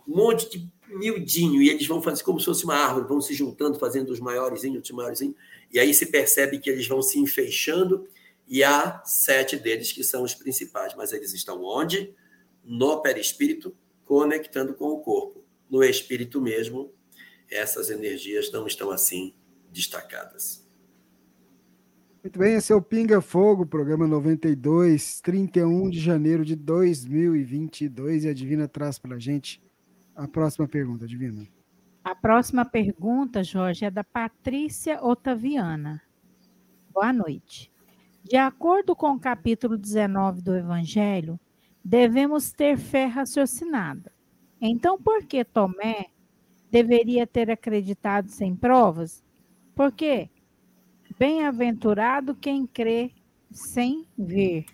Um monte de miudinho, e eles vão fazer como se fosse uma árvore, vão se juntando, fazendo os maiores, os maiores, e aí se percebe que eles vão se enfeixando, e há sete deles que são os principais, mas eles estão onde? No perispírito, conectando com o corpo. No espírito mesmo, essas energias não estão assim destacadas. Muito bem, esse é o Pinga Fogo, programa 92, 31 de janeiro de 2022. E a Divina traz para a gente a próxima pergunta, Divina. A próxima pergunta, Jorge, é da Patrícia Otaviana. Boa noite. De acordo com o capítulo 19 do Evangelho, devemos ter fé raciocinada. Então, por que Tomé deveria ter acreditado sem provas? Por quê? Bem-aventurado quem crê sem ver.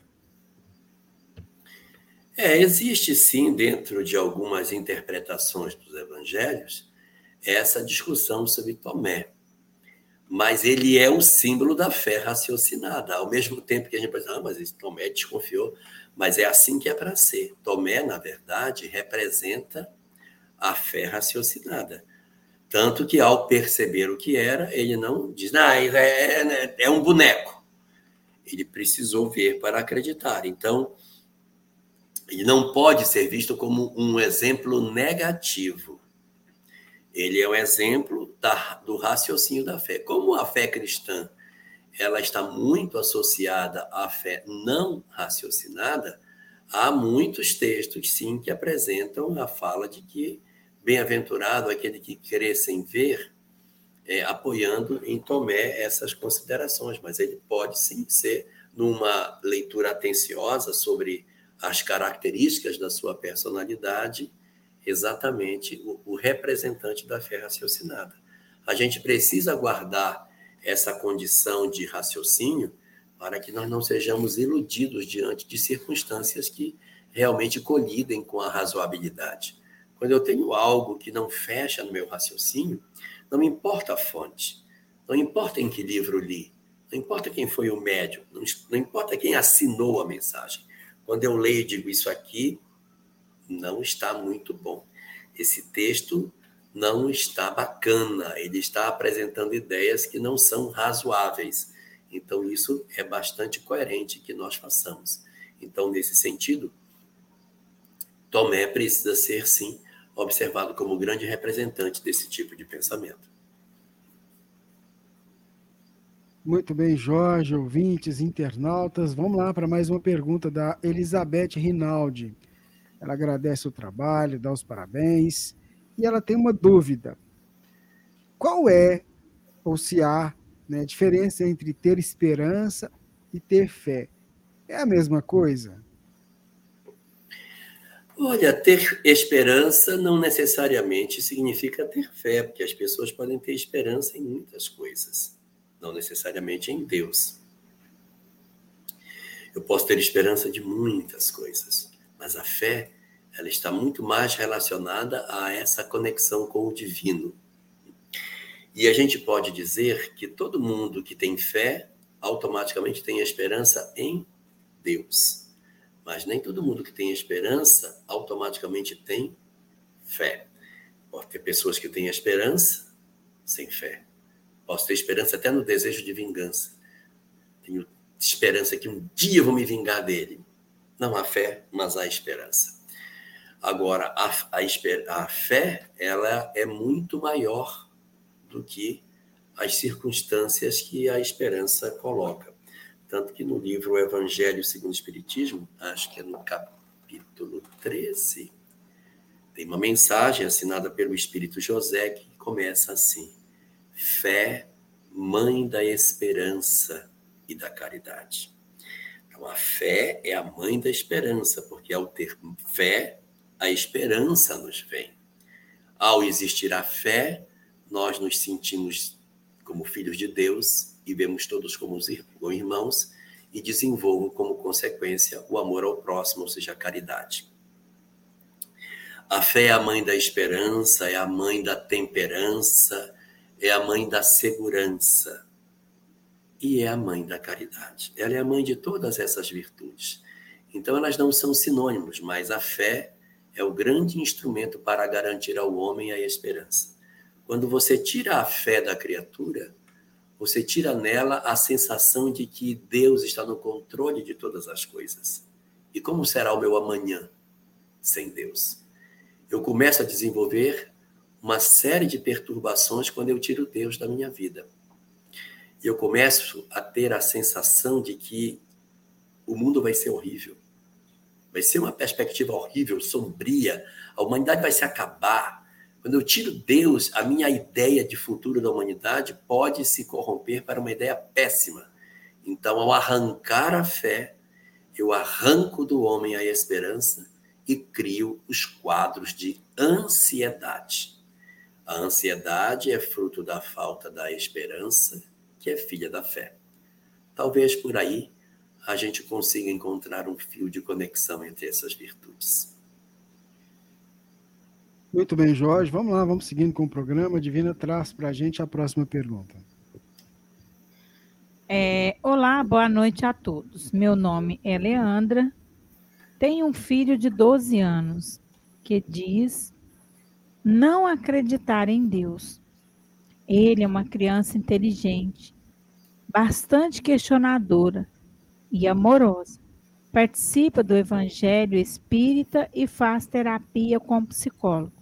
É, existe sim, dentro de algumas interpretações dos evangelhos, essa discussão sobre Tomé. Mas ele é o símbolo da fé raciocinada. Ao mesmo tempo que a gente pensa, ah, mas Tomé desconfiou. Mas é assim que é para ser. Tomé, na verdade, representa a fé raciocinada. Tanto que, ao perceber o que era, ele não diz, ah, é, é, é um boneco. Ele precisou ver para acreditar. Então, ele não pode ser visto como um exemplo negativo. Ele é um exemplo da, do raciocínio da fé. Como a fé cristã ela está muito associada à fé não raciocinada, há muitos textos, sim, que apresentam a fala de que Bem-aventurado aquele que crê sem ver, é, apoiando em Tomé essas considerações, mas ele pode sim ser, numa leitura atenciosa sobre as características da sua personalidade, exatamente o, o representante da fé raciocinada. A gente precisa guardar essa condição de raciocínio para que nós não sejamos iludidos diante de circunstâncias que realmente colidem com a razoabilidade. Quando eu tenho algo que não fecha no meu raciocínio, não importa a fonte, não importa em que livro li, não importa quem foi o médium, não, não importa quem assinou a mensagem. Quando eu leio e digo isso aqui, não está muito bom. Esse texto não está bacana, ele está apresentando ideias que não são razoáveis. Então, isso é bastante coerente que nós façamos. Então, nesse sentido, Tomé precisa ser, sim, observado como grande representante desse tipo de pensamento. Muito bem, Jorge, ouvintes, internautas. Vamos lá para mais uma pergunta da Elizabeth Rinaldi. Ela agradece o trabalho, dá os parabéns e ela tem uma dúvida. Qual é, ou se há, né, diferença entre ter esperança e ter fé? É a mesma coisa? Olha, ter esperança não necessariamente significa ter fé, porque as pessoas podem ter esperança em muitas coisas não necessariamente em Deus. Eu posso ter esperança de muitas coisas, mas a fé, ela está muito mais relacionada a essa conexão com o divino. E a gente pode dizer que todo mundo que tem fé automaticamente tem esperança em Deus. Mas nem todo mundo que tem esperança automaticamente tem fé. Pode ter pessoas que têm esperança sem fé. Posso ter esperança até no desejo de vingança. Tenho esperança que um dia eu vou me vingar dele. Não há fé, mas há esperança. Agora, a, a, a fé, ela é muito maior do que as circunstâncias que a esperança coloca. Tanto que no livro O Evangelho segundo o Espiritismo, acho que é no capítulo 13, tem uma mensagem assinada pelo Espírito José que começa assim: Fé, mãe da esperança e da caridade. Então, a fé é a mãe da esperança, porque ao ter fé, a esperança nos vem. Ao existir a fé, nós nos sentimos como filhos de Deus e vemos todos como irmãos e desenvolvo como consequência o amor ao próximo, ou seja, a caridade. A fé é a mãe da esperança, é a mãe da temperança, é a mãe da segurança e é a mãe da caridade. Ela é a mãe de todas essas virtudes. Então, elas não são sinônimos, mas a fé é o grande instrumento para garantir ao homem a esperança. Quando você tira a fé da criatura, você tira nela a sensação de que Deus está no controle de todas as coisas. E como será o meu amanhã sem Deus? Eu começo a desenvolver uma série de perturbações quando eu tiro Deus da minha vida. E eu começo a ter a sensação de que o mundo vai ser horrível. Vai ser uma perspectiva horrível, sombria. A humanidade vai se acabar. Quando eu tiro Deus, a minha ideia de futuro da humanidade pode se corromper para uma ideia péssima. Então, ao arrancar a fé, eu arranco do homem a esperança e crio os quadros de ansiedade. A ansiedade é fruto da falta da esperança, que é filha da fé. Talvez por aí a gente consiga encontrar um fio de conexão entre essas virtudes. Muito bem, Jorge. Vamos lá, vamos seguindo com o programa. Divina traz para a gente a próxima pergunta. É, olá, boa noite a todos. Meu nome é Leandra. Tenho um filho de 12 anos que diz não acreditar em Deus. Ele é uma criança inteligente, bastante questionadora e amorosa. Participa do evangelho espírita e faz terapia com psicólogo.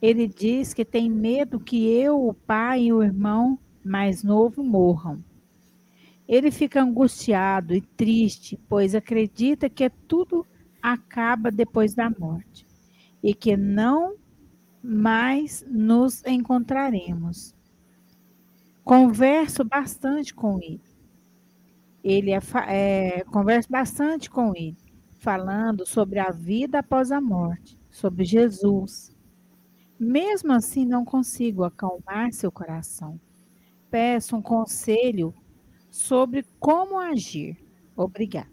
Ele diz que tem medo que eu, o pai e o irmão mais novo morram. Ele fica angustiado e triste, pois acredita que tudo acaba depois da morte e que não mais nos encontraremos. Converso bastante com ele. Ele é, é, converso bastante com ele, falando sobre a vida após a morte, sobre Jesus. Mesmo assim, não consigo acalmar seu coração. Peço um conselho sobre como agir. Obrigada.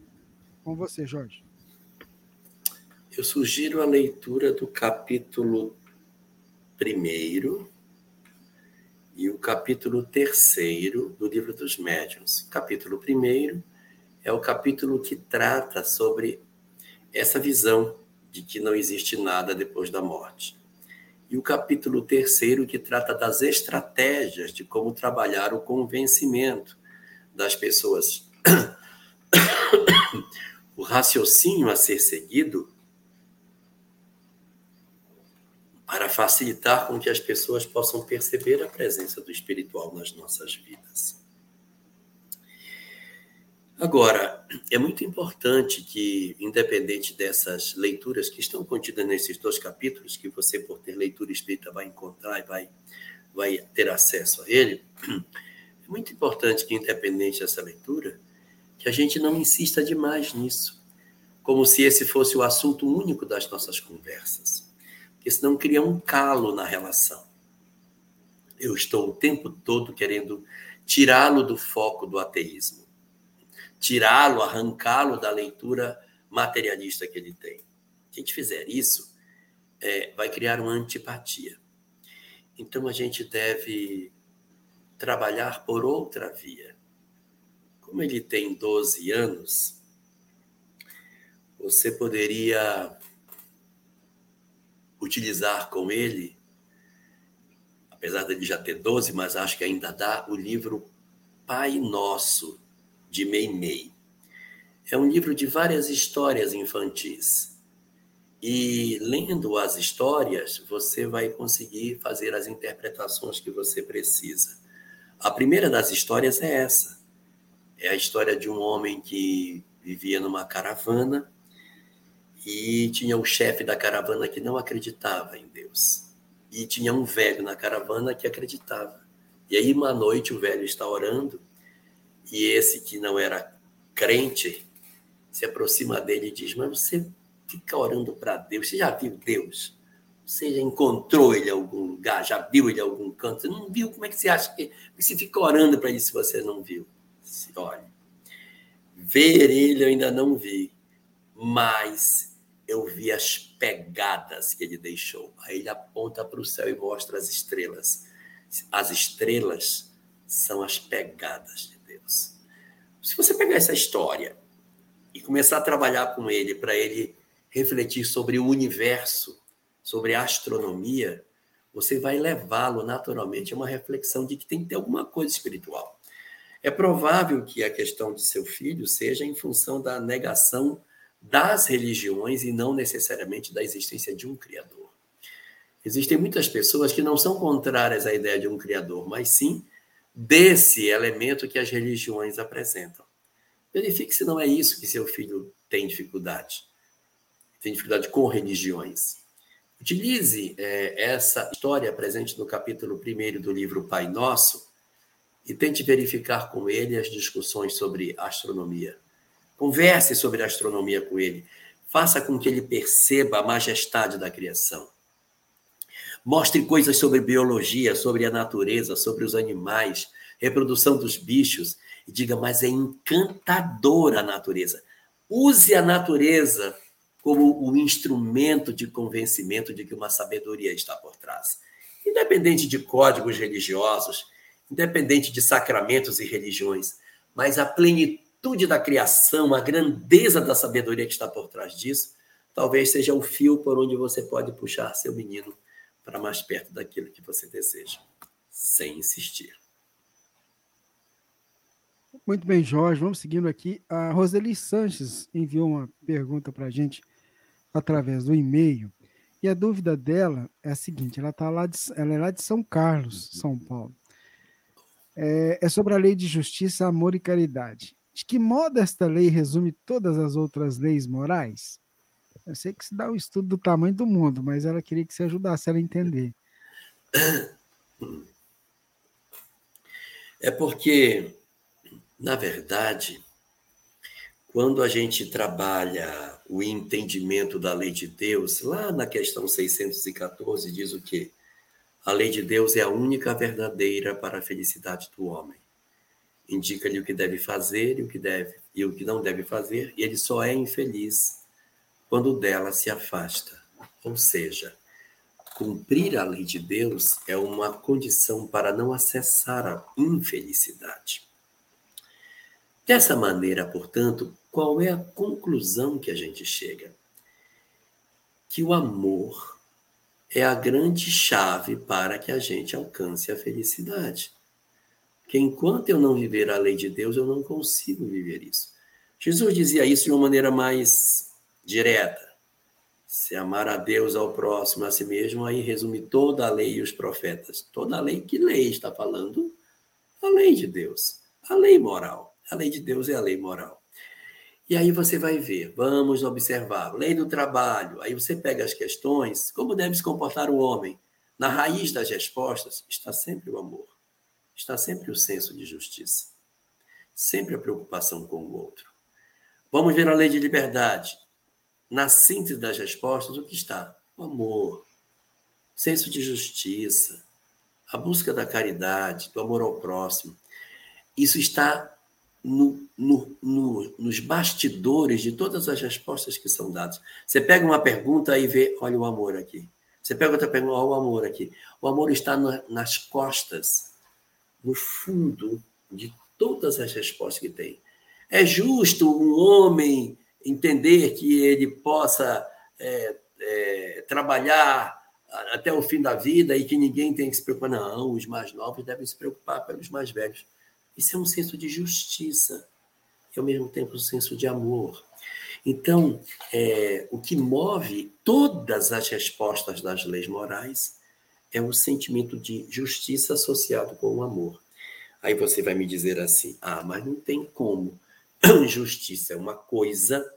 Com você, Jorge. Eu sugiro a leitura do capítulo primeiro e o capítulo terceiro do livro dos médiuns. Capítulo primeiro é o capítulo que trata sobre essa visão de que não existe nada depois da morte. E o capítulo terceiro que trata das estratégias de como trabalhar o convencimento das pessoas. o raciocínio a ser seguido para facilitar com que as pessoas possam perceber a presença do espiritual nas nossas vidas. Agora, é muito importante que, independente dessas leituras que estão contidas nesses dois capítulos, que você, por ter leitura espírita, vai encontrar e vai, vai ter acesso a ele, é muito importante que, independente dessa leitura, que a gente não insista demais nisso, como se esse fosse o assunto único das nossas conversas porque senão cria um calo na relação. Eu estou o tempo todo querendo tirá-lo do foco do ateísmo, tirá-lo, arrancá-lo da leitura materialista que ele tem. Se a gente fizer isso, é, vai criar uma antipatia. Então a gente deve trabalhar por outra via. Como ele tem 12 anos, você poderia utilizar com ele, apesar dele já ter 12, mas acho que ainda dá, o livro Pai Nosso, de Meimei. É um livro de várias histórias infantis. E lendo as histórias, você vai conseguir fazer as interpretações que você precisa. A primeira das histórias é essa. É a história de um homem que vivia numa caravana e tinha o chefe da caravana que não acreditava em Deus. E tinha um velho na caravana que acreditava. E aí, uma noite, o velho está orando, e esse que não era crente se aproxima dele e diz: Mas você fica orando para Deus, você já viu Deus? Você já encontrou ele em algum lugar, já viu ele em algum canto? Você não viu? Como é que você acha que você fica orando para ele se você não viu? Olha, ver ele eu ainda não vi, mas eu vi as pegadas que ele deixou. Aí ele aponta para o céu e mostra as estrelas. As estrelas são as pegadas de Deus. Se você pegar essa história e começar a trabalhar com ele para ele refletir sobre o universo, sobre a astronomia, você vai levá-lo naturalmente a uma reflexão de que tem que ter alguma coisa espiritual. É provável que a questão de seu filho seja em função da negação das religiões e não necessariamente da existência de um Criador. Existem muitas pessoas que não são contrárias à ideia de um Criador, mas sim desse elemento que as religiões apresentam. Verifique se não é isso que seu filho tem dificuldade. Tem dificuldade com religiões. Utilize é, essa história presente no capítulo 1 do livro Pai Nosso e tente verificar com ele as discussões sobre astronomia. Converse sobre astronomia com ele. Faça com que ele perceba a majestade da criação. Mostre coisas sobre biologia, sobre a natureza, sobre os animais, reprodução dos bichos. E diga, mas é encantadora a natureza. Use a natureza como o instrumento de convencimento de que uma sabedoria está por trás. Independente de códigos religiosos, independente de sacramentos e religiões, mas a plenitude plenitude da criação, a grandeza da sabedoria que está por trás disso, talvez seja o fio por onde você pode puxar seu menino para mais perto daquilo que você deseja, sem insistir. Muito bem, Jorge. Vamos seguindo aqui. A Roseli Sanches enviou uma pergunta para a gente através do e-mail. E a dúvida dela é a seguinte: ela, tá lá de, ela é lá de São Carlos, São Paulo. É, é sobre a lei de justiça, amor e caridade. De que modo esta lei resume todas as outras leis morais? Eu sei que se dá o um estudo do tamanho do mundo, mas ela queria que você ajudasse ela a entender. É porque, na verdade, quando a gente trabalha o entendimento da lei de Deus, lá na questão 614 diz o quê? A lei de Deus é a única verdadeira para a felicidade do homem. Indica-lhe o que deve fazer e o que deve e o que não deve fazer, e ele só é infeliz quando dela se afasta. Ou seja, cumprir a lei de Deus é uma condição para não acessar a infelicidade. Dessa maneira, portanto, qual é a conclusão que a gente chega? Que o amor é a grande chave para que a gente alcance a felicidade. Porque enquanto eu não viver a lei de Deus, eu não consigo viver isso. Jesus dizia isso de uma maneira mais direta. Se amar a Deus, ao próximo, a si mesmo, aí resume toda a lei e os profetas. Toda a lei, que lei está falando? A lei de Deus, a lei moral. A lei de Deus é a lei moral. E aí você vai ver, vamos observar, lei do trabalho. Aí você pega as questões, como deve se comportar o homem? Na raiz das respostas está sempre o amor, está sempre o senso de justiça, sempre a preocupação com o outro. Vamos ver a lei de liberdade na síntese das respostas, o que está? O amor, senso de justiça, a busca da caridade, do amor ao próximo. Isso está no, no, no, nos bastidores de todas as respostas que são dadas. Você pega uma pergunta e vê, olha o amor aqui. Você pega outra pergunta, olha o amor aqui. O amor está na, nas costas, no fundo de todas as respostas que tem. É justo um homem entender que ele possa é, é, trabalhar até o fim da vida e que ninguém tem que se preocupar. Não, os mais novos devem se preocupar pelos mais velhos. Isso é um senso de justiça e, ao mesmo tempo, um senso de amor. Então, é, o que move todas as respostas das leis morais é o sentimento de justiça associado com o amor. Aí você vai me dizer assim: ah, mas não tem como. Justiça é uma coisa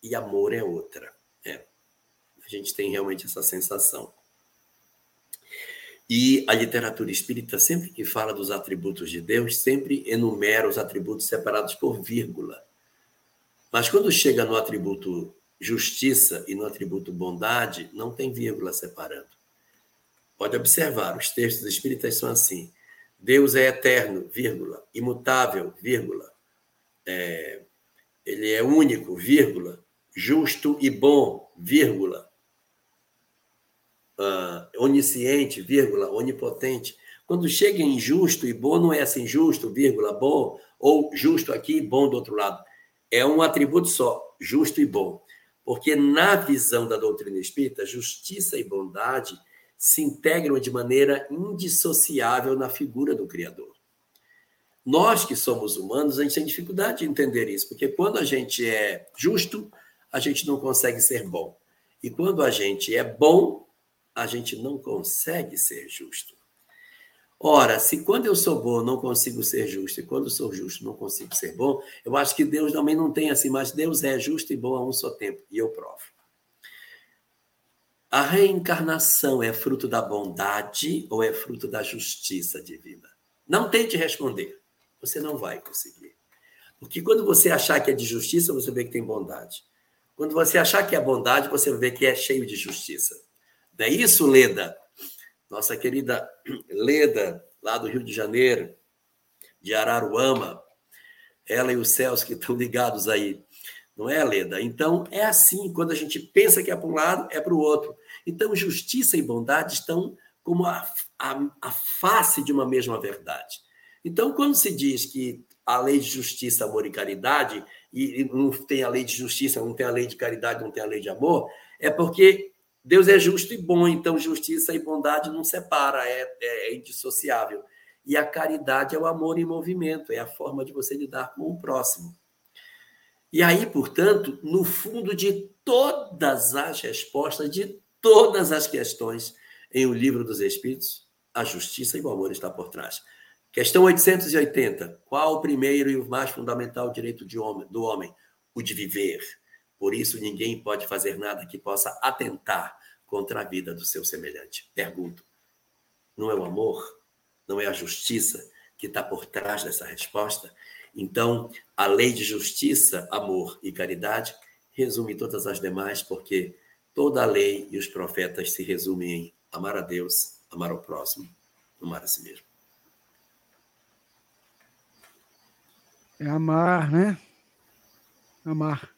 e amor é outra. É. A gente tem realmente essa sensação. E a literatura espírita, sempre que fala dos atributos de Deus, sempre enumera os atributos separados por vírgula. Mas quando chega no atributo justiça e no atributo bondade, não tem vírgula separando. Pode observar, os textos espíritas são assim: Deus é eterno, vírgula, imutável, vírgula, é, ele é único, vírgula, justo e bom, vírgula, uh, onisciente, vírgula, onipotente. Quando chega em justo e bom, não é assim justo, vírgula, bom, ou justo aqui e bom do outro lado. É um atributo só, justo e bom. Porque na visão da doutrina espírita, justiça e bondade se integram de maneira indissociável na figura do Criador. Nós que somos humanos, a gente tem dificuldade de entender isso, porque quando a gente é justo, a gente não consegue ser bom. E quando a gente é bom, a gente não consegue ser justo. Ora, se quando eu sou bom não consigo ser justo, e quando sou justo não consigo ser bom, eu acho que Deus também não tem assim, mas Deus é justo e bom a um só tempo, e eu provo. A reencarnação é fruto da bondade ou é fruto da justiça divina? Não tente responder, você não vai conseguir. Porque quando você achar que é de justiça, você vê que tem bondade. Quando você achar que é bondade, você vê que é cheio de justiça. Não é isso, Leda? Nossa querida Leda, lá do Rio de Janeiro, de Araruama, ela e os céus que estão ligados aí. Não é, Leda? Então, é assim. Quando a gente pensa que é para um lado, é para o outro. Então, justiça e bondade estão como a, a, a face de uma mesma verdade. Então, quando se diz que a lei de justiça, amor e caridade e, não tem a lei de justiça, não tem a lei de caridade, não tem a lei de amor, é porque Deus é justo e bom, então justiça e bondade não separa, é, é, é indissociável. E a caridade é o amor em movimento, é a forma de você lidar com o próximo. E aí, portanto, no fundo de todas as respostas, de todas as questões em O Livro dos Espíritos, a justiça e o amor está por trás. Questão 880. Qual o primeiro e o mais fundamental direito homem, do homem? O de viver. Por isso, ninguém pode fazer nada que possa atentar contra a vida do seu semelhante. Pergunto: não é o amor? Não é a justiça que está por trás dessa resposta? Então, a lei de justiça, amor e caridade resume todas as demais, porque toda a lei e os profetas se resumem em amar a Deus, amar ao próximo, amar a si mesmo. É amar, né? Amar.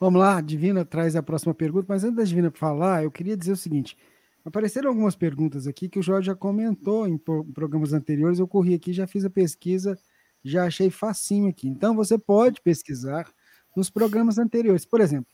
Vamos lá, Divina traz a próxima pergunta, mas antes da Divina falar, eu queria dizer o seguinte: apareceram algumas perguntas aqui que o Jorge já comentou em programas anteriores, eu corri aqui, já fiz a pesquisa, já achei facinho aqui. Então você pode pesquisar nos programas anteriores. Por exemplo,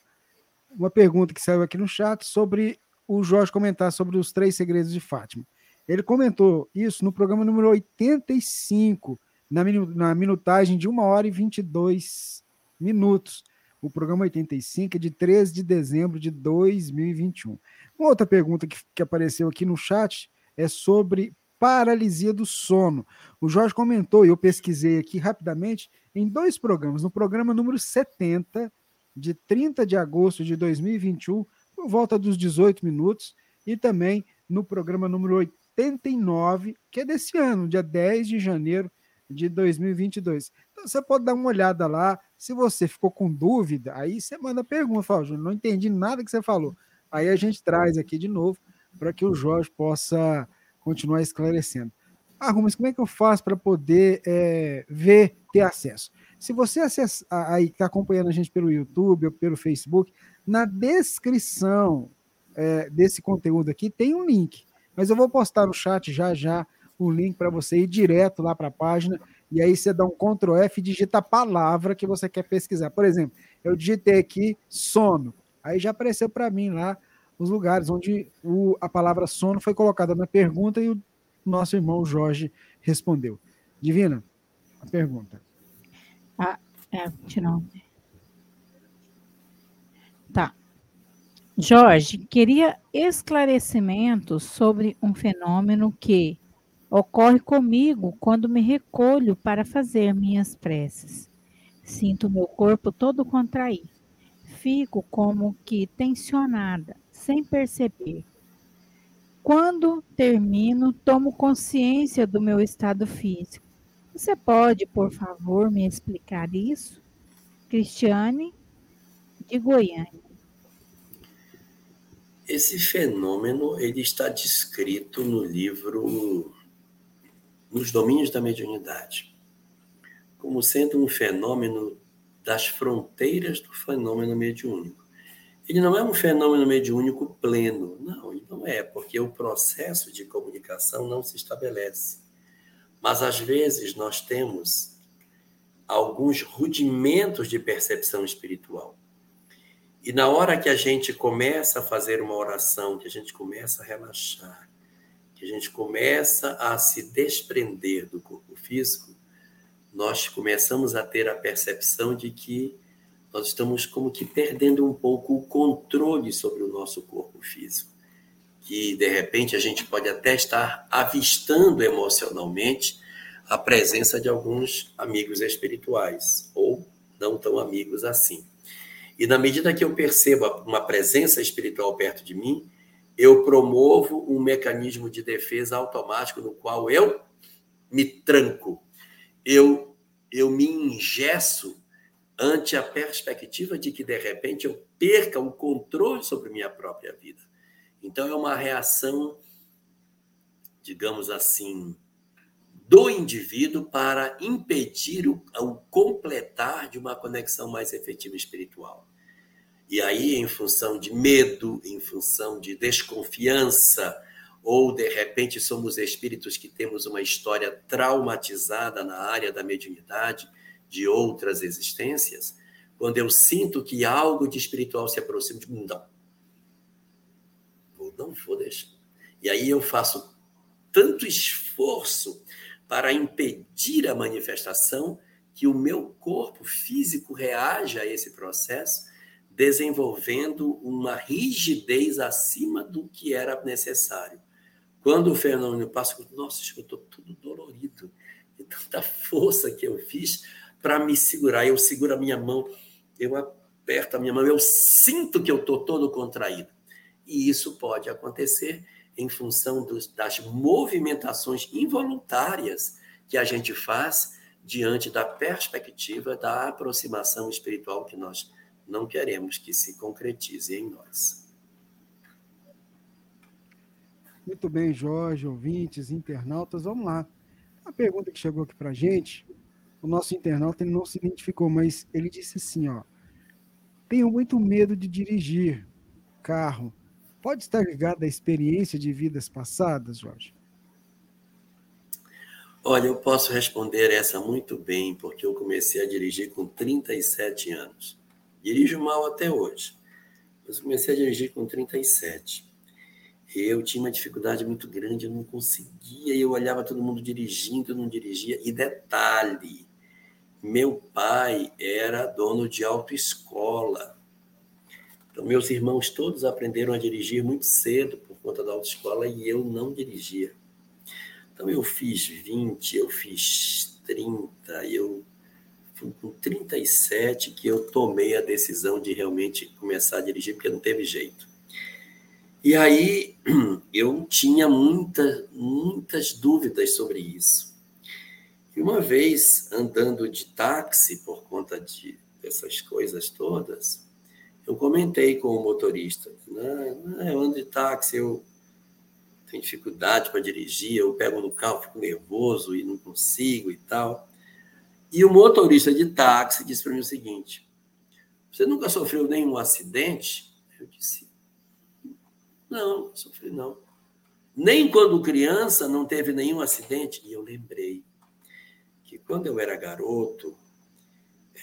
uma pergunta que saiu aqui no chat sobre o Jorge comentar sobre os três segredos de Fátima. Ele comentou isso no programa número 85, na, na minutagem de 1 hora e 22 minutos. O programa 85 é de 13 de dezembro de 2021. Uma outra pergunta que, que apareceu aqui no chat é sobre paralisia do sono. O Jorge comentou, e eu pesquisei aqui rapidamente, em dois programas. No programa número 70, de 30 de agosto de 2021, por volta dos 18 minutos, e também no programa número 89, que é desse ano, dia 10 de janeiro de 2022. Então você pode dar uma olhada lá. Se você ficou com dúvida, aí você manda pergunta, fala, Júnior, não entendi nada que você falou. Aí a gente traz aqui de novo para que o Jorge possa continuar esclarecendo. Ah, Rubens, como é que eu faço para poder é, ver, ter acesso? Se você acessa, aí está acompanhando a gente pelo YouTube ou pelo Facebook, na descrição é, desse conteúdo aqui tem um link. Mas eu vou postar no chat já já o link para você ir direto lá para a página e aí você dá um Ctrl F e digita a palavra que você quer pesquisar. Por exemplo, eu digitei aqui sono, aí já apareceu para mim lá os lugares onde o, a palavra sono foi colocada na pergunta e o nosso irmão Jorge respondeu. Divina, a pergunta. Ah, é, não. Tá. Jorge, queria esclarecimentos sobre um fenômeno que ocorre comigo quando me recolho para fazer minhas preces. Sinto meu corpo todo contrair. Fico como que tensionada, sem perceber. Quando termino, tomo consciência do meu estado físico. Você pode, por favor, me explicar isso? Cristiane, de Goiânia. Esse fenômeno ele está descrito no livro Nos Domínios da Mediunidade, como sendo um fenômeno das fronteiras do fenômeno mediúnico. Ele não é um fenômeno mediúnico pleno, não, ele não é, porque o processo de comunicação não se estabelece. Mas às vezes nós temos alguns rudimentos de percepção espiritual. E na hora que a gente começa a fazer uma oração, que a gente começa a relaxar, que a gente começa a se desprender do corpo físico, nós começamos a ter a percepção de que nós estamos como que perdendo um pouco o controle sobre o nosso corpo físico. Que de repente a gente pode até estar avistando emocionalmente a presença de alguns amigos espirituais, ou não tão amigos assim. E na medida que eu percebo uma presença espiritual perto de mim, eu promovo um mecanismo de defesa automático no qual eu me tranco. Eu eu me ingesso ante a perspectiva de que de repente eu perca o controle sobre minha própria vida. Então é uma reação digamos assim, do indivíduo para impedir o, o, completar de uma conexão mais efetiva espiritual. E aí, em função de medo, em função de desconfiança, ou de repente somos espíritos que temos uma história traumatizada na área da mediunidade de outras existências, quando eu sinto que algo de espiritual se aproxima, de não. Não vou deixar. E aí eu faço tanto esforço para impedir a manifestação que o meu corpo físico reaja a esse processo desenvolvendo uma rigidez acima do que era necessário. Quando o fenômeno passa, nossa, eu estou tudo dolorido, e tanta força que eu fiz para me segurar. Eu seguro a minha mão, eu aperto a minha mão, eu sinto que eu estou todo contraído. E isso pode acontecer em função dos, das movimentações involuntárias que a gente faz diante da perspectiva da aproximação espiritual que nós não queremos que se concretize em nós. Muito bem, Jorge, ouvintes, internautas, vamos lá. A pergunta que chegou aqui para a gente o nosso internauta ele não se identificou, mas ele disse assim, ó, tenho muito medo de dirigir carro. Pode estar ligado à experiência de vidas passadas, Jorge? Olha, eu posso responder essa muito bem, porque eu comecei a dirigir com 37 anos. Dirijo mal até hoje, mas comecei a dirigir com 37. Eu tinha uma dificuldade muito grande, eu não conseguia, eu olhava todo mundo dirigindo, eu não dirigia. E detalhe, meu pai era dono de autoescola. Então, meus irmãos todos aprenderam a dirigir muito cedo por conta da autoescola e eu não dirigia. Então eu fiz 20, eu fiz 30, eu fui com 37 que eu tomei a decisão de realmente começar a dirigir, porque não teve jeito. E aí eu tinha muita, muitas dúvidas sobre isso. E uma vez, andando de táxi por conta de, dessas coisas todas, eu comentei com o motorista, né? eu ando de táxi, eu tenho dificuldade para dirigir, eu pego no carro, fico nervoso e não consigo e tal. E o motorista de táxi disse para mim o seguinte: Você nunca sofreu nenhum acidente? Eu disse: Não, não sofri não. Nem quando criança não teve nenhum acidente. E eu lembrei que quando eu era garoto,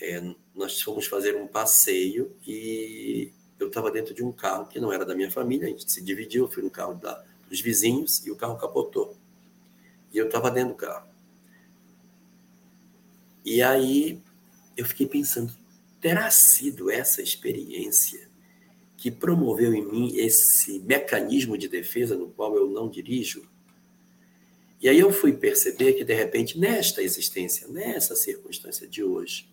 é, nós fomos fazer um passeio e eu estava dentro de um carro que não era da minha família, a gente se dividiu, fui no carro da, dos vizinhos e o carro capotou. E eu estava dentro do carro. E aí eu fiquei pensando, terá sido essa experiência que promoveu em mim esse mecanismo de defesa no qual eu não dirijo? E aí eu fui perceber que, de repente, nesta existência, nessa circunstância de hoje,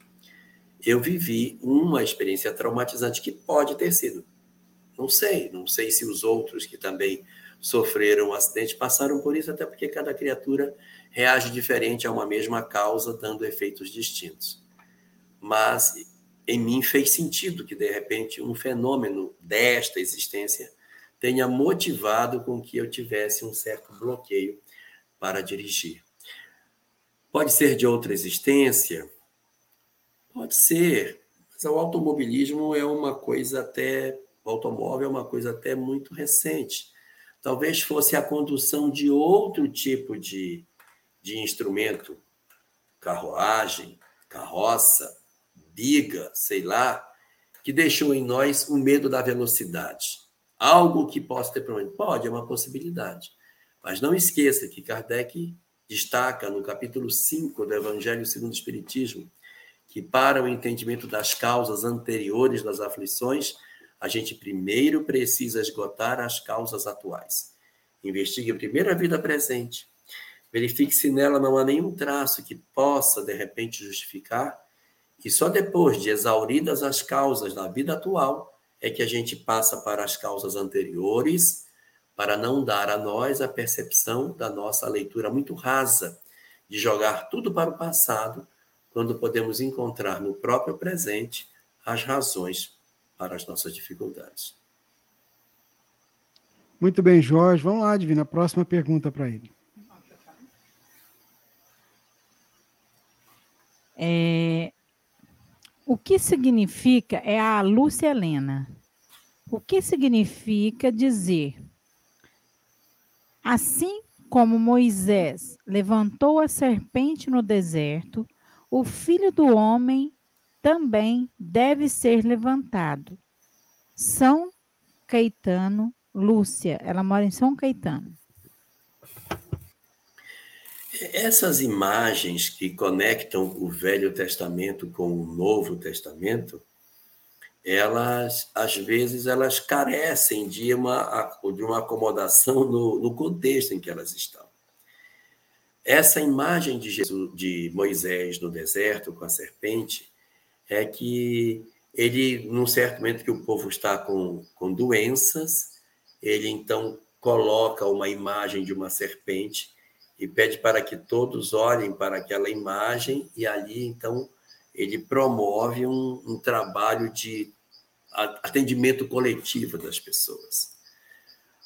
eu vivi uma experiência traumatizante que pode ter sido. Não sei, não sei se os outros que também sofreram um acidente passaram por isso, até porque cada criatura reage diferente a uma mesma causa, dando efeitos distintos. Mas em mim fez sentido que, de repente, um fenômeno desta existência tenha motivado com que eu tivesse um certo bloqueio para dirigir. Pode ser de outra existência? Pode ser, mas o automobilismo é uma coisa até, o automóvel é uma coisa até muito recente talvez fosse a condução de outro tipo de, de instrumento, carruagem, carroça, biga, sei lá, que deixou em nós o medo da velocidade. Algo que possa ter problema. Pode, é uma possibilidade. Mas não esqueça que Kardec destaca no capítulo 5 do Evangelho segundo o Espiritismo que para o entendimento das causas anteriores das aflições, a gente primeiro precisa esgotar as causas atuais. Investigue primeiro a vida presente. Verifique se nela não há nenhum traço que possa, de repente, justificar. E só depois de exauridas as causas da vida atual é que a gente passa para as causas anteriores, para não dar a nós a percepção da nossa leitura muito rasa, de jogar tudo para o passado, quando podemos encontrar no próprio presente as razões para as nossas dificuldades. Muito bem, Jorge. Vamos lá, Divina. Próxima pergunta para ele. É, o que significa, é a Lúcia Helena, o que significa dizer, assim como Moisés levantou a serpente no deserto, o filho do homem também deve ser levantado. São Caetano, Lúcia, ela mora em São Caetano. Essas imagens que conectam o Velho Testamento com o Novo Testamento, elas, às vezes, elas carecem de uma, de uma acomodação no, no contexto em que elas estão. Essa imagem de, Jesus, de Moisés no deserto com a serpente, é que ele, num certo momento que o povo está com, com doenças, ele então coloca uma imagem de uma serpente e pede para que todos olhem para aquela imagem, e ali então ele promove um, um trabalho de atendimento coletivo das pessoas.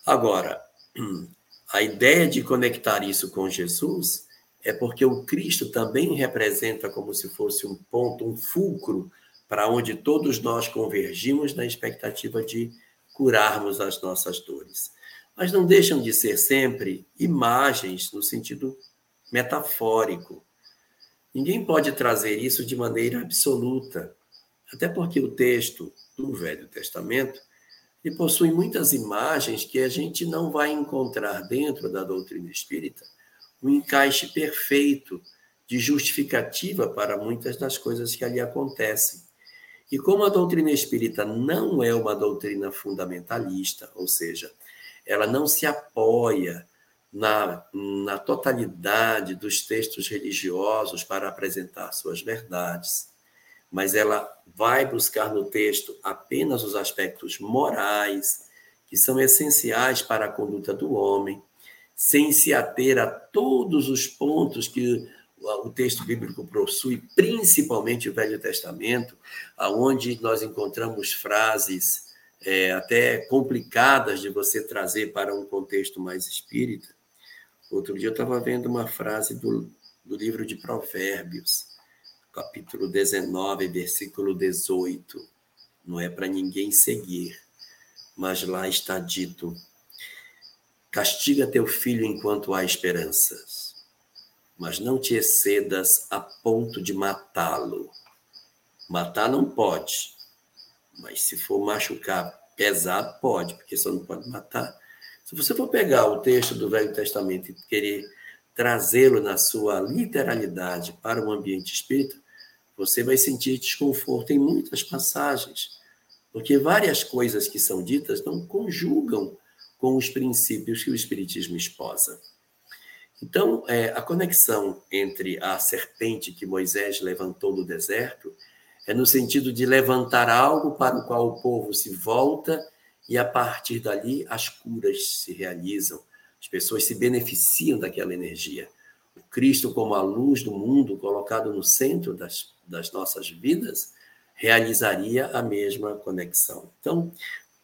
Agora, a ideia de conectar isso com Jesus é porque o Cristo também representa como se fosse um ponto, um fulcro, para onde todos nós convergimos na expectativa de curarmos as nossas dores. Mas não deixam de ser sempre imagens no sentido metafórico. Ninguém pode trazer isso de maneira absoluta, até porque o texto do Velho Testamento ele possui muitas imagens que a gente não vai encontrar dentro da doutrina espírita um encaixe perfeito de justificativa para muitas das coisas que ali acontecem. E como a doutrina espírita não é uma doutrina fundamentalista, ou seja, ela não se apoia na, na totalidade dos textos religiosos para apresentar suas verdades, mas ela vai buscar no texto apenas os aspectos morais, que são essenciais para a conduta do homem, sem se ater a todos os pontos que o texto bíblico possui, principalmente o Velho Testamento, aonde nós encontramos frases é, até complicadas de você trazer para um contexto mais espírita. Outro dia eu estava vendo uma frase do, do livro de Provérbios, capítulo 19, versículo 18. Não é para ninguém seguir, mas lá está dito: castiga teu filho enquanto há esperanças mas não te excedas a ponto de matá-lo. Matar não pode, mas se for machucar pesado, pode, porque só não pode matar. Se você for pegar o texto do Velho Testamento e querer trazê-lo na sua literalidade para o ambiente espírita, você vai sentir desconforto em muitas passagens, porque várias coisas que são ditas não conjugam com os princípios que o Espiritismo esposa. Então, é, a conexão entre a serpente que Moisés levantou no deserto é no sentido de levantar algo para o qual o povo se volta e, a partir dali, as curas se realizam, as pessoas se beneficiam daquela energia. Cristo, como a luz do mundo, colocado no centro das, das nossas vidas, realizaria a mesma conexão. Então,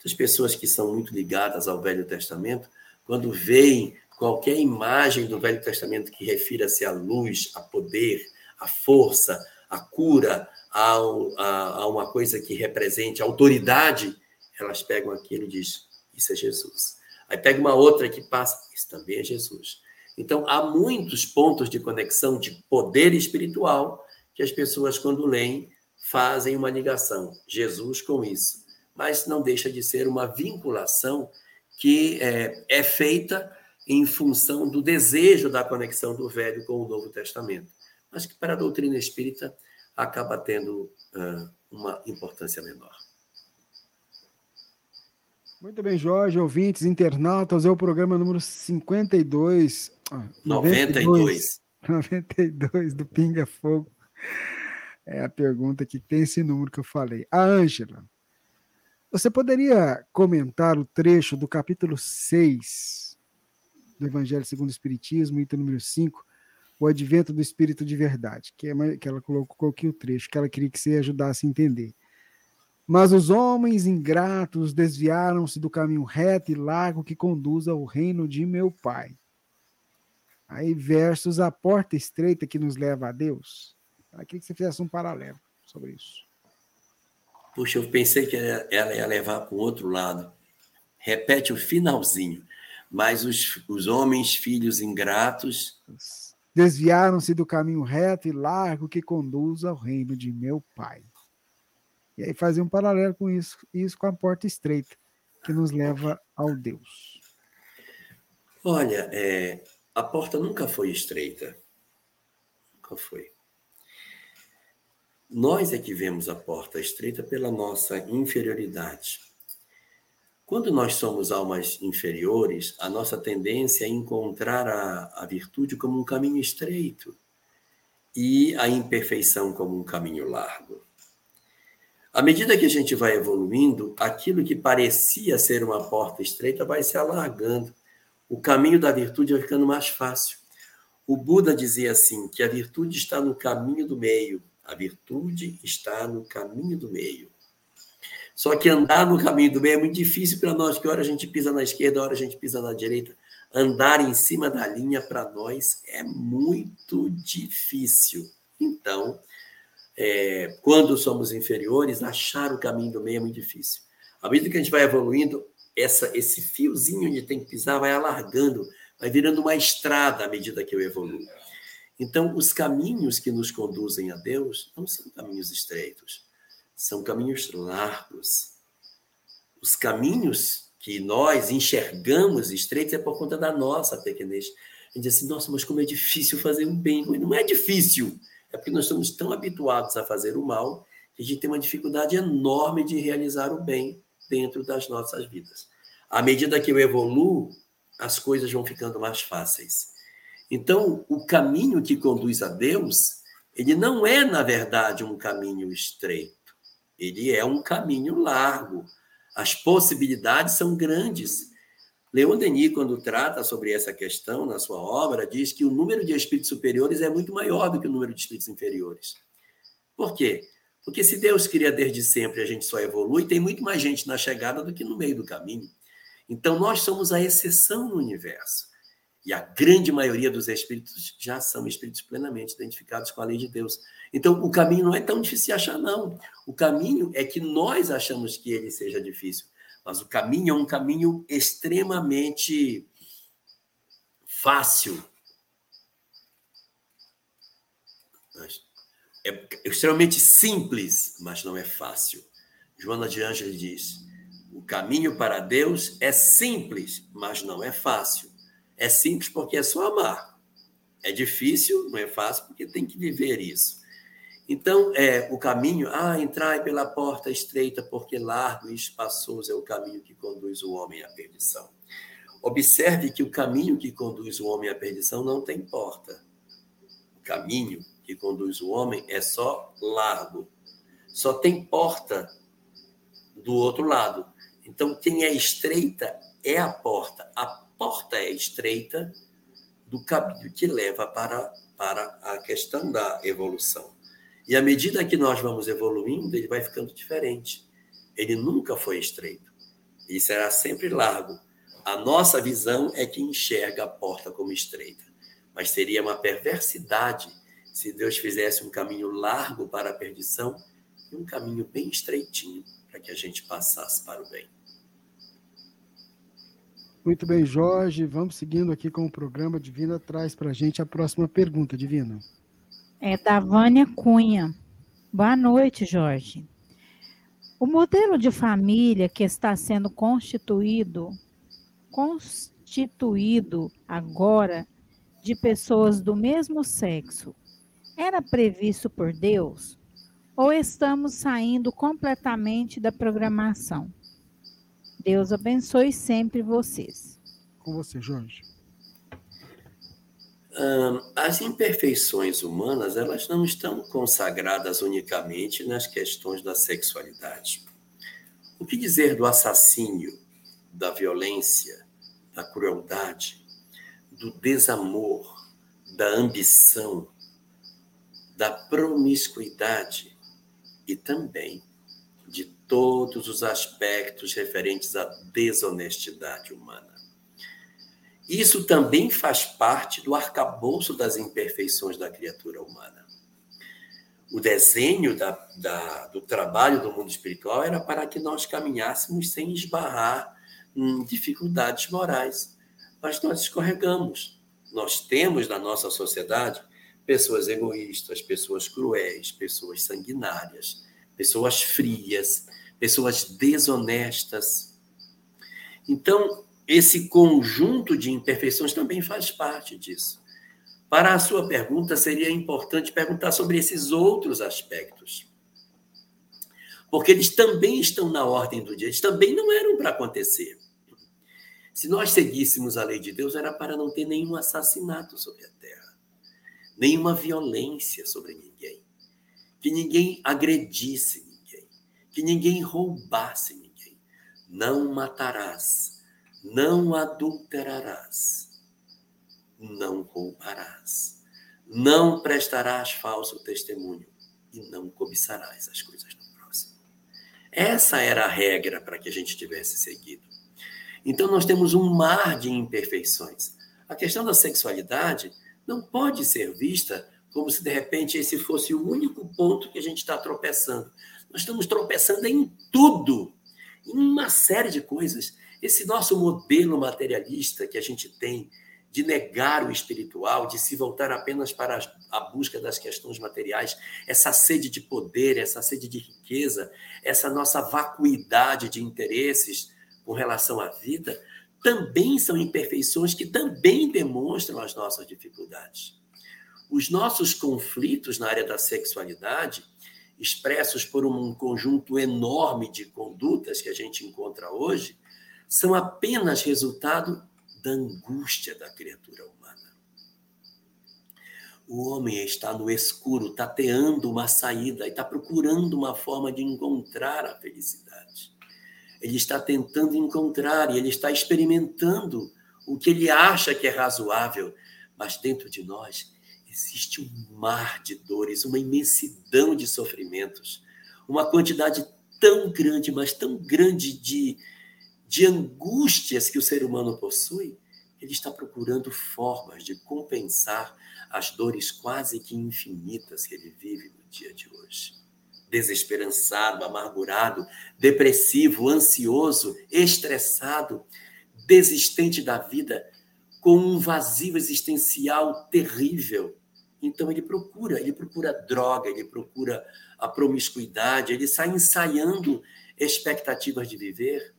as pessoas que são muito ligadas ao Velho Testamento, quando veem qualquer imagem do Velho Testamento que refira-se à luz, a poder, à força, à cura, a, a, a uma coisa que represente autoridade, elas pegam aquilo e dizem, isso é Jesus. Aí pega uma outra que passa, isso também é Jesus. Então, há muitos pontos de conexão de poder espiritual que as pessoas, quando leem, fazem uma ligação, Jesus com isso. Mas não deixa de ser uma vinculação que é, é feita em função do desejo da conexão do Velho com o Novo Testamento, mas que para a doutrina espírita acaba tendo uh, uma importância menor. Muito bem, Jorge, ouvintes, internautas, é o programa número 52. Ah, 92. 92 do Pinga Fogo. É a pergunta que tem esse número que eu falei. A Ângela, você poderia comentar o trecho do capítulo 6 do Evangelho segundo o Espiritismo, item número 5, o advento do Espírito de Verdade, que, é, que ela colocou aqui o trecho, que ela queria que você ajudasse a entender. Mas os homens ingratos desviaram-se do caminho reto e largo que conduz ao reino de meu Pai. Aí, versos a porta estreita que nos leva a Deus. Ela queria que você fizesse um paralelo sobre isso. Puxa, eu pensei que ela ia levar para o outro lado. Repete o finalzinho. Mas os, os homens, filhos ingratos. Desviaram-se do caminho reto e largo que conduz ao reino de meu Pai. E aí fazer um paralelo com isso, isso com a porta estreita, que nos leva ao Deus. Olha, é, a porta nunca foi estreita. Nunca foi. Nós é que vemos a porta estreita pela nossa inferioridade. Quando nós somos almas inferiores, a nossa tendência é encontrar a, a virtude como um caminho estreito e a imperfeição como um caminho largo. À medida que a gente vai evoluindo, aquilo que parecia ser uma porta estreita vai se alargando. O caminho da virtude vai ficando mais fácil. O Buda dizia assim: que a virtude está no caminho do meio. A virtude está no caminho do meio. Só que andar no caminho do bem é muito difícil para nós, que hora a gente pisa na esquerda, hora a gente pisa na direita. andar em cima da linha para nós é muito difícil. Então, é, quando somos inferiores, achar o caminho do meio é muito difícil. À medida que a gente vai evoluindo, essa, esse fiozinho onde tem que pisar vai alargando, vai virando uma estrada à medida que eu evoluo. Então, os caminhos que nos conduzem a Deus não são caminhos estreitos, são caminhos largos. Os caminhos que nós enxergamos estreitos é por conta da nossa pequenez. A gente diz assim, nossa, mas como é difícil fazer um bem. Não é difícil, é porque nós estamos tão habituados a fazer o mal que a gente tem uma dificuldade enorme de realizar o bem dentro das nossas vidas. À medida que eu evoluo, as coisas vão ficando mais fáceis. Então, o caminho que conduz a Deus, ele não é, na verdade, um caminho estreito. Ele é um caminho largo, as possibilidades são grandes. Leon Denis, quando trata sobre essa questão na sua obra, diz que o número de espíritos superiores é muito maior do que o número de espíritos inferiores. Por quê? Porque se Deus cria desde sempre a gente só evolui, tem muito mais gente na chegada do que no meio do caminho. Então nós somos a exceção no universo. E a grande maioria dos espíritos já são espíritos plenamente identificados com a lei de Deus. Então, o caminho não é tão difícil de achar, não. O caminho é que nós achamos que ele seja difícil. Mas o caminho é um caminho extremamente fácil. É extremamente simples, mas não é fácil. Joana de Ângeles diz: o caminho para Deus é simples, mas não é fácil. É simples porque é só amar. É difícil, não é fácil, porque tem que viver isso. Então, é o caminho, ah, entrai pela porta estreita, porque largo e espaçoso é o caminho que conduz o homem à perdição. Observe que o caminho que conduz o homem à perdição não tem porta. O caminho que conduz o homem é só largo. Só tem porta do outro lado. Então, quem é estreita é a porta. A porta é estreita do caminho que leva para, para a questão da evolução. E à medida que nós vamos evoluindo, ele vai ficando diferente. Ele nunca foi estreito. Ele será sempre largo. A nossa visão é que enxerga a porta como estreita. Mas seria uma perversidade se Deus fizesse um caminho largo para a perdição e um caminho bem estreitinho para que a gente passasse para o bem. Muito bem, Jorge. Vamos seguindo aqui com o programa. Divina traz para a gente a próxima pergunta, Divina. É da Vânia Cunha. Boa noite, Jorge. O modelo de família que está sendo constituído, constituído agora de pessoas do mesmo sexo, era previsto por Deus? Ou estamos saindo completamente da programação? Deus abençoe sempre vocês. Com você, Jorge. As imperfeições humanas, elas não estão consagradas unicamente nas questões da sexualidade. O que dizer do assassínio, da violência, da crueldade, do desamor, da ambição, da promiscuidade e também de todos os aspectos referentes à desonestidade humana. Isso também faz parte do arcabouço das imperfeições da criatura humana. O desenho da, da, do trabalho do mundo espiritual era para que nós caminhássemos sem esbarrar em dificuldades morais. Mas nós escorregamos. Nós temos na nossa sociedade pessoas egoístas, pessoas cruéis, pessoas sanguinárias, pessoas frias, pessoas desonestas. Então, esse conjunto de imperfeições também faz parte disso. Para a sua pergunta, seria importante perguntar sobre esses outros aspectos. Porque eles também estão na ordem do dia, eles também não eram para acontecer. Se nós seguíssemos a lei de Deus, era para não ter nenhum assassinato sobre a terra, nenhuma violência sobre ninguém, que ninguém agredisse ninguém, que ninguém roubasse ninguém. Não matarás, não adulterarás, não roubarás, não prestarás falso testemunho e não cobiçarás as coisas do próximo. Essa era a regra para que a gente tivesse seguido. Então, nós temos um mar de imperfeições. A questão da sexualidade não pode ser vista como se, de repente, esse fosse o único ponto que a gente está tropeçando. Nós estamos tropeçando em tudo, em uma série de coisas. Esse nosso modelo materialista que a gente tem de negar o espiritual, de se voltar apenas para a busca das questões materiais, essa sede de poder, essa sede de riqueza, essa nossa vacuidade de interesses com relação à vida, também são imperfeições que também demonstram as nossas dificuldades. Os nossos conflitos na área da sexualidade, expressos por um conjunto enorme de condutas que a gente encontra hoje, são apenas resultado da angústia da criatura humana. O homem está no escuro, tateando uma saída e está procurando uma forma de encontrar a felicidade. Ele está tentando encontrar e ele está experimentando o que ele acha que é razoável, mas dentro de nós existe um mar de dores, uma imensidão de sofrimentos, uma quantidade tão grande, mas tão grande de de angústias que o ser humano possui, ele está procurando formas de compensar as dores quase que infinitas que ele vive no dia de hoje. Desesperançado, amargurado, depressivo, ansioso, estressado, desistente da vida, com um vazio existencial terrível. Então ele procura, ele procura droga, ele procura a promiscuidade, ele sai ensaiando expectativas de viver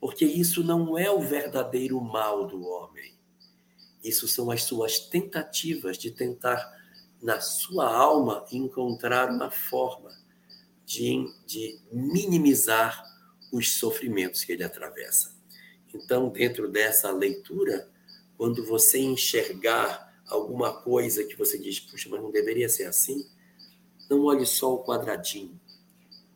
porque isso não é o verdadeiro mal do homem. Isso são as suas tentativas de tentar, na sua alma, encontrar uma forma de, de minimizar os sofrimentos que ele atravessa. Então, dentro dessa leitura, quando você enxergar alguma coisa que você diz, puxa, mas não deveria ser assim, não olhe só o quadradinho.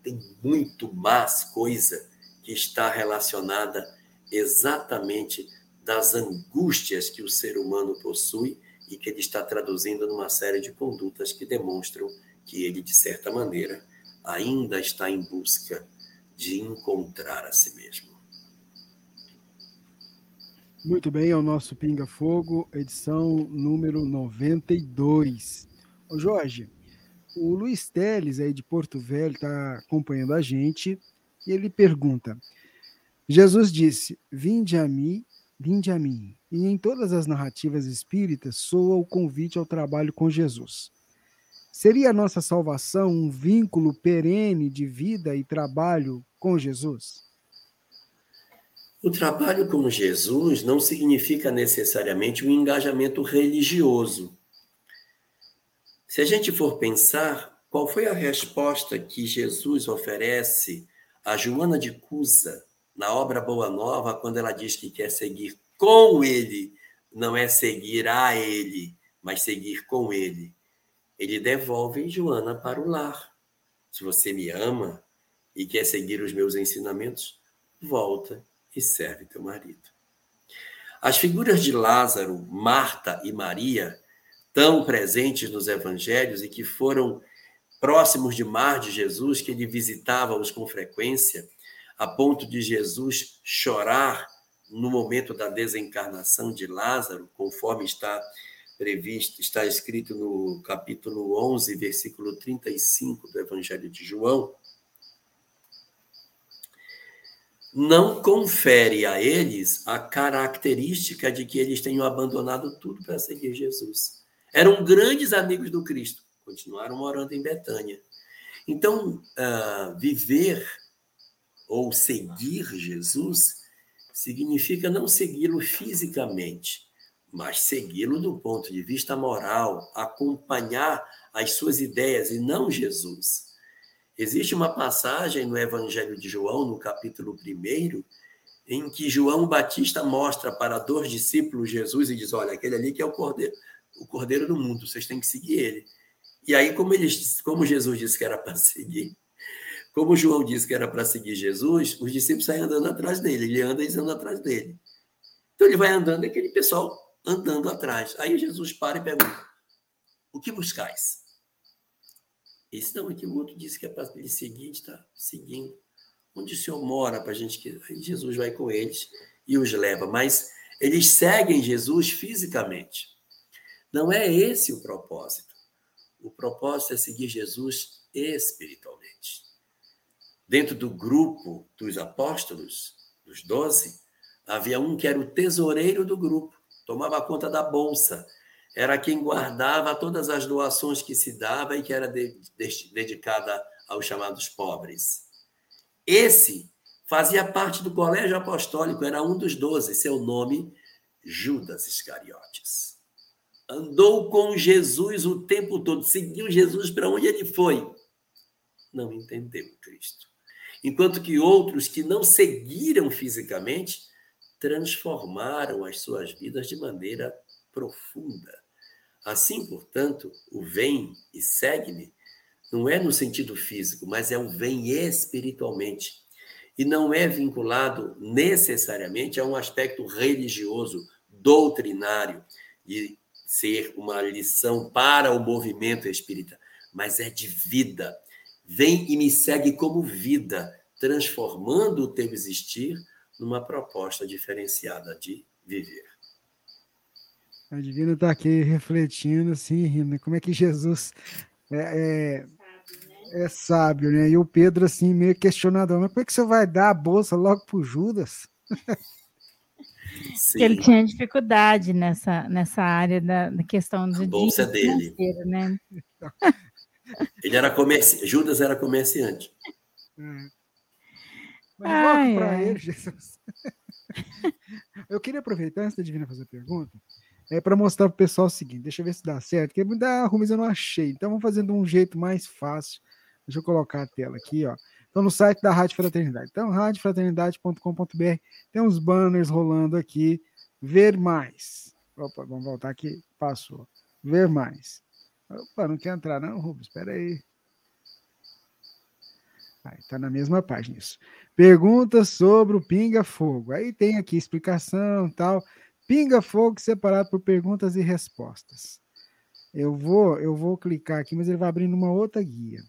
Tem muito mais coisa que está relacionada exatamente das angústias que o ser humano possui e que ele está traduzindo numa série de condutas que demonstram que ele, de certa maneira, ainda está em busca de encontrar a si mesmo. Muito bem, é o nosso Pinga Fogo, edição número 92. Ô Jorge, o Luiz Teles aí de Porto Velho está acompanhando a gente e ele pergunta: Jesus disse: Vinde a mim, vinde a mim. E em todas as narrativas espíritas soa o convite ao trabalho com Jesus. Seria a nossa salvação um vínculo perene de vida e trabalho com Jesus? O trabalho com Jesus não significa necessariamente um engajamento religioso. Se a gente for pensar, qual foi a resposta que Jesus oferece a Joana de Cusa, na obra Boa Nova, quando ela diz que quer seguir com ele, não é seguir a ele, mas seguir com ele. Ele devolve Joana para o lar. Se você me ama e quer seguir os meus ensinamentos, volta e serve teu marido. As figuras de Lázaro, Marta e Maria, tão presentes nos evangelhos e que foram próximos demais de Jesus, que ele visitava-os com frequência, a ponto de Jesus chorar no momento da desencarnação de Lázaro, conforme está previsto, está escrito no capítulo 11, versículo 35 do Evangelho de João, não confere a eles a característica de que eles tenham abandonado tudo para seguir Jesus. Eram grandes amigos do Cristo, continuaram morando em Betânia. Então, uh, viver ou seguir Jesus significa não segui-lo fisicamente, mas segui-lo do ponto de vista moral, acompanhar as suas ideias e não Jesus. Existe uma passagem no Evangelho de João, no capítulo 1, em que João Batista mostra para dois discípulos Jesus e diz: Olha, aquele ali que é o cordeiro, o cordeiro do mundo, vocês têm que seguir ele. E aí, como, eles, como Jesus disse que era para seguir, como João disse que era para seguir Jesus, os discípulos saem andando atrás dele, ele anda e andando atrás dele. Então ele vai andando, aquele pessoal andando atrás. Aí Jesus para e pergunta: O que buscais? Esse não, aqui o outro disse que é para ele seguir, está seguindo. Onde o senhor mora para a gente que. Aí Jesus vai com eles e os leva, mas eles seguem Jesus fisicamente. Não é esse o propósito. O propósito é seguir Jesus espiritualmente. Dentro do grupo dos apóstolos, dos doze, havia um que era o tesoureiro do grupo, tomava conta da bolsa, era quem guardava todas as doações que se dava e que era de, de, dedicada aos chamados pobres. Esse fazia parte do colégio apostólico, era um dos doze, seu nome, Judas Iscariotes. Andou com Jesus o tempo todo, seguiu Jesus para onde ele foi. Não entendeu Cristo. Enquanto que outros que não seguiram fisicamente transformaram as suas vidas de maneira profunda. Assim, portanto, o vem e segue-me não é no sentido físico, mas é o vem espiritualmente. E não é vinculado necessariamente a um aspecto religioso, doutrinário, de ser uma lição para o movimento espírita, mas é de vida. Vem e me segue como vida, transformando o teu existir numa proposta diferenciada de viver. A Divina está aqui refletindo, assim, rindo. Como é que Jesus é, é, é, sábio, né? E o Pedro, assim, meio questionador. Mas como é que você vai dar a bolsa logo para o Judas? Sim. Ele tinha dificuldade nessa, nessa área da, da questão de. A bolsa dele. Né? Ele era comerci... Judas era comerciante. É. Mas para ele, Jesus. Eu queria aproveitar, antes da Divina fazer a pergunta, é para mostrar para o pessoal o seguinte: deixa eu ver se dá certo, porque me dá ruim, mas eu não achei. Então vamos fazer de um jeito mais fácil. Deixa eu colocar a tela aqui, ó. Então, no site da Rádio Fraternidade. Então, radiofraternidade.com.br tem uns banners rolando aqui. Ver mais. Opa, vamos voltar aqui. Passou. Ver mais. Opa, não quer entrar, não, Rubens? Espera aí. Está na mesma página isso. Perguntas sobre o Pinga Fogo. Aí tem aqui explicação tal. Pinga Fogo separado por perguntas e respostas. Eu vou, eu vou clicar aqui, mas ele vai abrindo uma outra guia.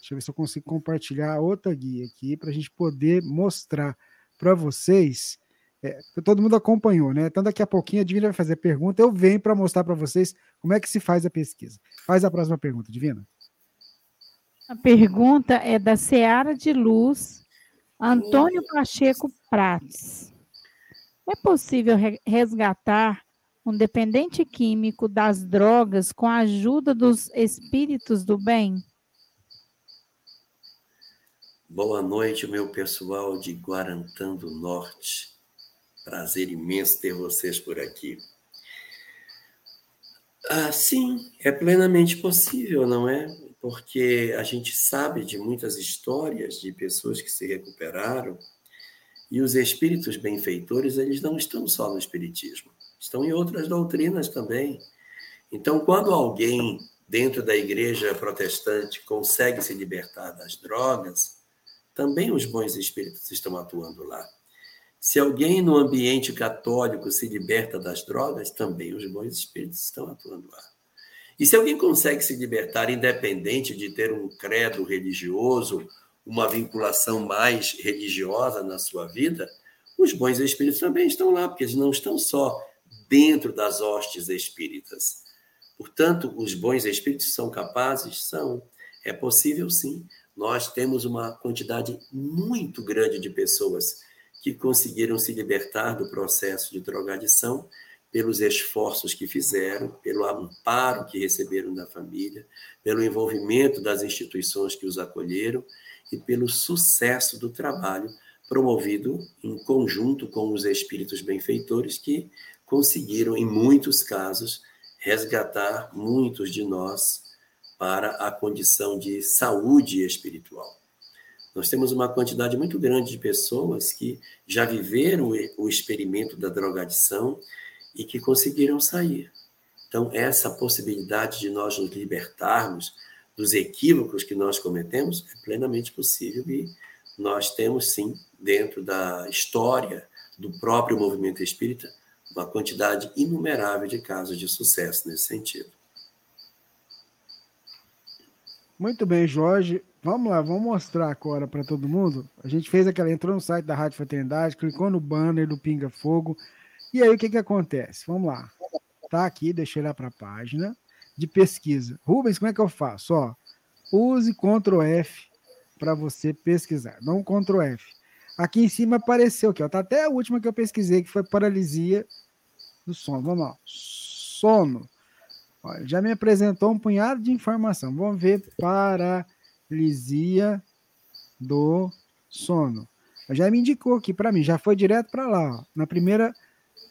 Deixa eu ver se eu consigo compartilhar outra guia aqui para a gente poder mostrar para vocês. É, todo mundo acompanhou, né? Então daqui a pouquinho a Divina vai fazer pergunta. Eu venho para mostrar para vocês como é que se faz a pesquisa. Faz a próxima pergunta, Divina. A pergunta é da Seara de Luz, Antônio Pacheco Prates. É possível resgatar um dependente químico das drogas com a ajuda dos espíritos do bem? Boa noite, meu pessoal de Guarantã do Norte. Prazer imenso ter vocês por aqui. Ah, sim, é plenamente possível, não é? Porque a gente sabe de muitas histórias de pessoas que se recuperaram e os espíritos benfeitores, eles não estão só no espiritismo, estão em outras doutrinas também. Então, quando alguém dentro da igreja protestante consegue se libertar das drogas, também os bons espíritos estão atuando lá. Se alguém no ambiente católico se liberta das drogas, também os bons espíritos estão atuando lá. E se alguém consegue se libertar independente de ter um credo religioso uma vinculação mais religiosa na sua vida, os bons espíritos também estão lá, porque eles não estão só dentro das hostes espíritas. Portanto, os bons espíritos são capazes? São. É possível sim. Nós temos uma quantidade muito grande de pessoas que conseguiram se libertar do processo de drogadição pelos esforços que fizeram, pelo amparo que receberam da família, pelo envolvimento das instituições que os acolheram e pelo sucesso do trabalho promovido em conjunto com os espíritos benfeitores que conseguiram, em muitos casos, resgatar muitos de nós para a condição de saúde espiritual. Nós temos uma quantidade muito grande de pessoas que já viveram o experimento da drogadição e que conseguiram sair. Então, essa possibilidade de nós nos libertarmos dos equívocos que nós cometemos é plenamente possível e nós temos sim dentro da história do próprio movimento espírita uma quantidade inumerável de casos de sucesso nesse sentido. Muito bem, Jorge. Vamos lá, vamos mostrar agora para todo mundo. A gente fez aquela, entrou no site da Rádio Fraternidade, clicou no banner do Pinga Fogo. E aí o que, que acontece? Vamos lá. Tá aqui, deixei lá para a página de pesquisa. Rubens, como é que eu faço? Ó, use Ctrl F para você pesquisar, não Ctrl F. Aqui em cima apareceu aqui, ó, tá até a última que eu pesquisei, que foi paralisia do sono. Vamos lá. Sono. Olha, já me apresentou um punhado de informação. Vamos ver para paralisia do sono. Já me indicou aqui para mim, já foi direto para lá, ó, na primeira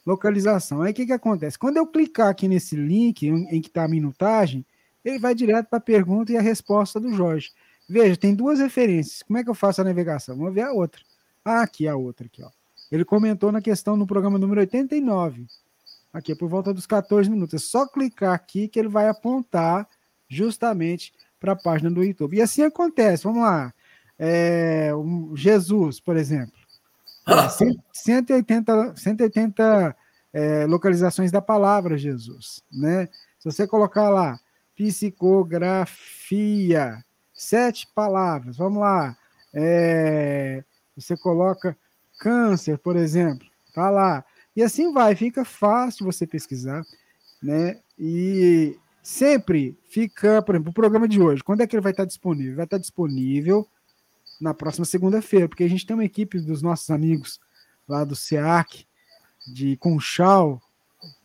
localização. Aí o que, que acontece? Quando eu clicar aqui nesse link em, que está a minutagem, ele vai direto para a pergunta e a resposta do Jorge. Veja, tem duas referências. Como é que eu faço a navegação? Vamos ver a outra. Ah, aqui a outra aqui, ó. Ele comentou na questão no programa número 89. Aqui é por volta dos 14 minutos. É só clicar aqui que ele vai apontar justamente para a página do YouTube. E assim acontece, vamos lá. É, um Jesus, por exemplo. É, 180, 180 é, localizações da palavra Jesus. Né? Se você colocar lá psicografia, sete palavras, vamos lá. É, você coloca câncer, por exemplo, tá lá. E assim vai, fica fácil você pesquisar, né? E sempre fica, por exemplo, o programa de hoje, quando é que ele vai estar disponível? Vai estar disponível na próxima segunda-feira, porque a gente tem uma equipe dos nossos amigos lá do SEAC, de Conchal,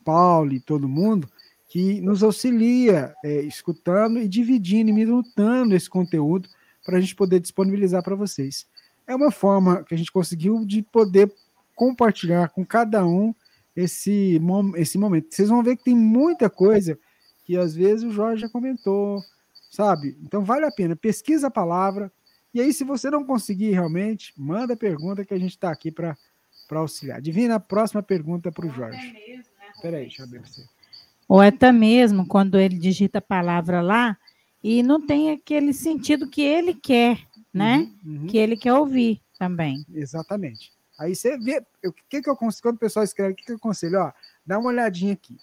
Paulo e todo mundo, que nos auxilia é, escutando e dividindo e minutando esse conteúdo para a gente poder disponibilizar para vocês. É uma forma que a gente conseguiu de poder compartilhar com cada um esse, esse momento. Vocês vão ver que tem muita coisa que às vezes o Jorge já comentou, sabe? Então vale a pena, pesquisa a palavra. E aí, se você não conseguir realmente, manda pergunta que a gente está aqui para auxiliar. Divina a próxima pergunta para o Jorge. Espera aí, deixa eu abrir para você. Ou até mesmo quando ele digita a palavra lá e não tem aquele sentido que ele quer, né? Uhum, uhum. Que ele quer ouvir também. Exatamente. Aí você vê, o que, que eu consigo, quando o pessoal escreve, o que, que eu aconselho? Ó, dá uma olhadinha aqui.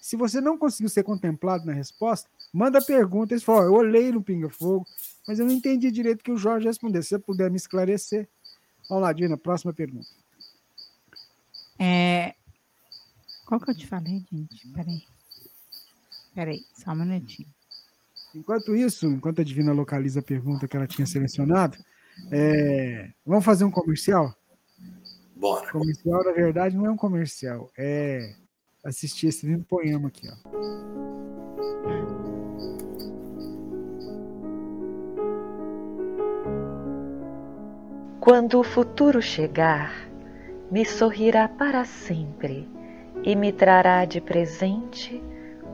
Se você não conseguiu ser contemplado na resposta, manda pergunta. Eles falam, eu olhei no Pinga Fogo, mas eu não entendi direito que o Jorge respondeu. Se você puder me esclarecer. Vamos lá, Dina, próxima pergunta. É... Qual que eu te falei, gente? Peraí. Peraí, só um minutinho. Enquanto isso, enquanto a Divina localiza a pergunta que ela tinha selecionado, é... vamos fazer um comercial? Bora. Comercial, na verdade, não é um comercial. É assistir esse lindo poema aqui, ó. Quando o futuro chegar, me sorrirá para sempre e me trará de presente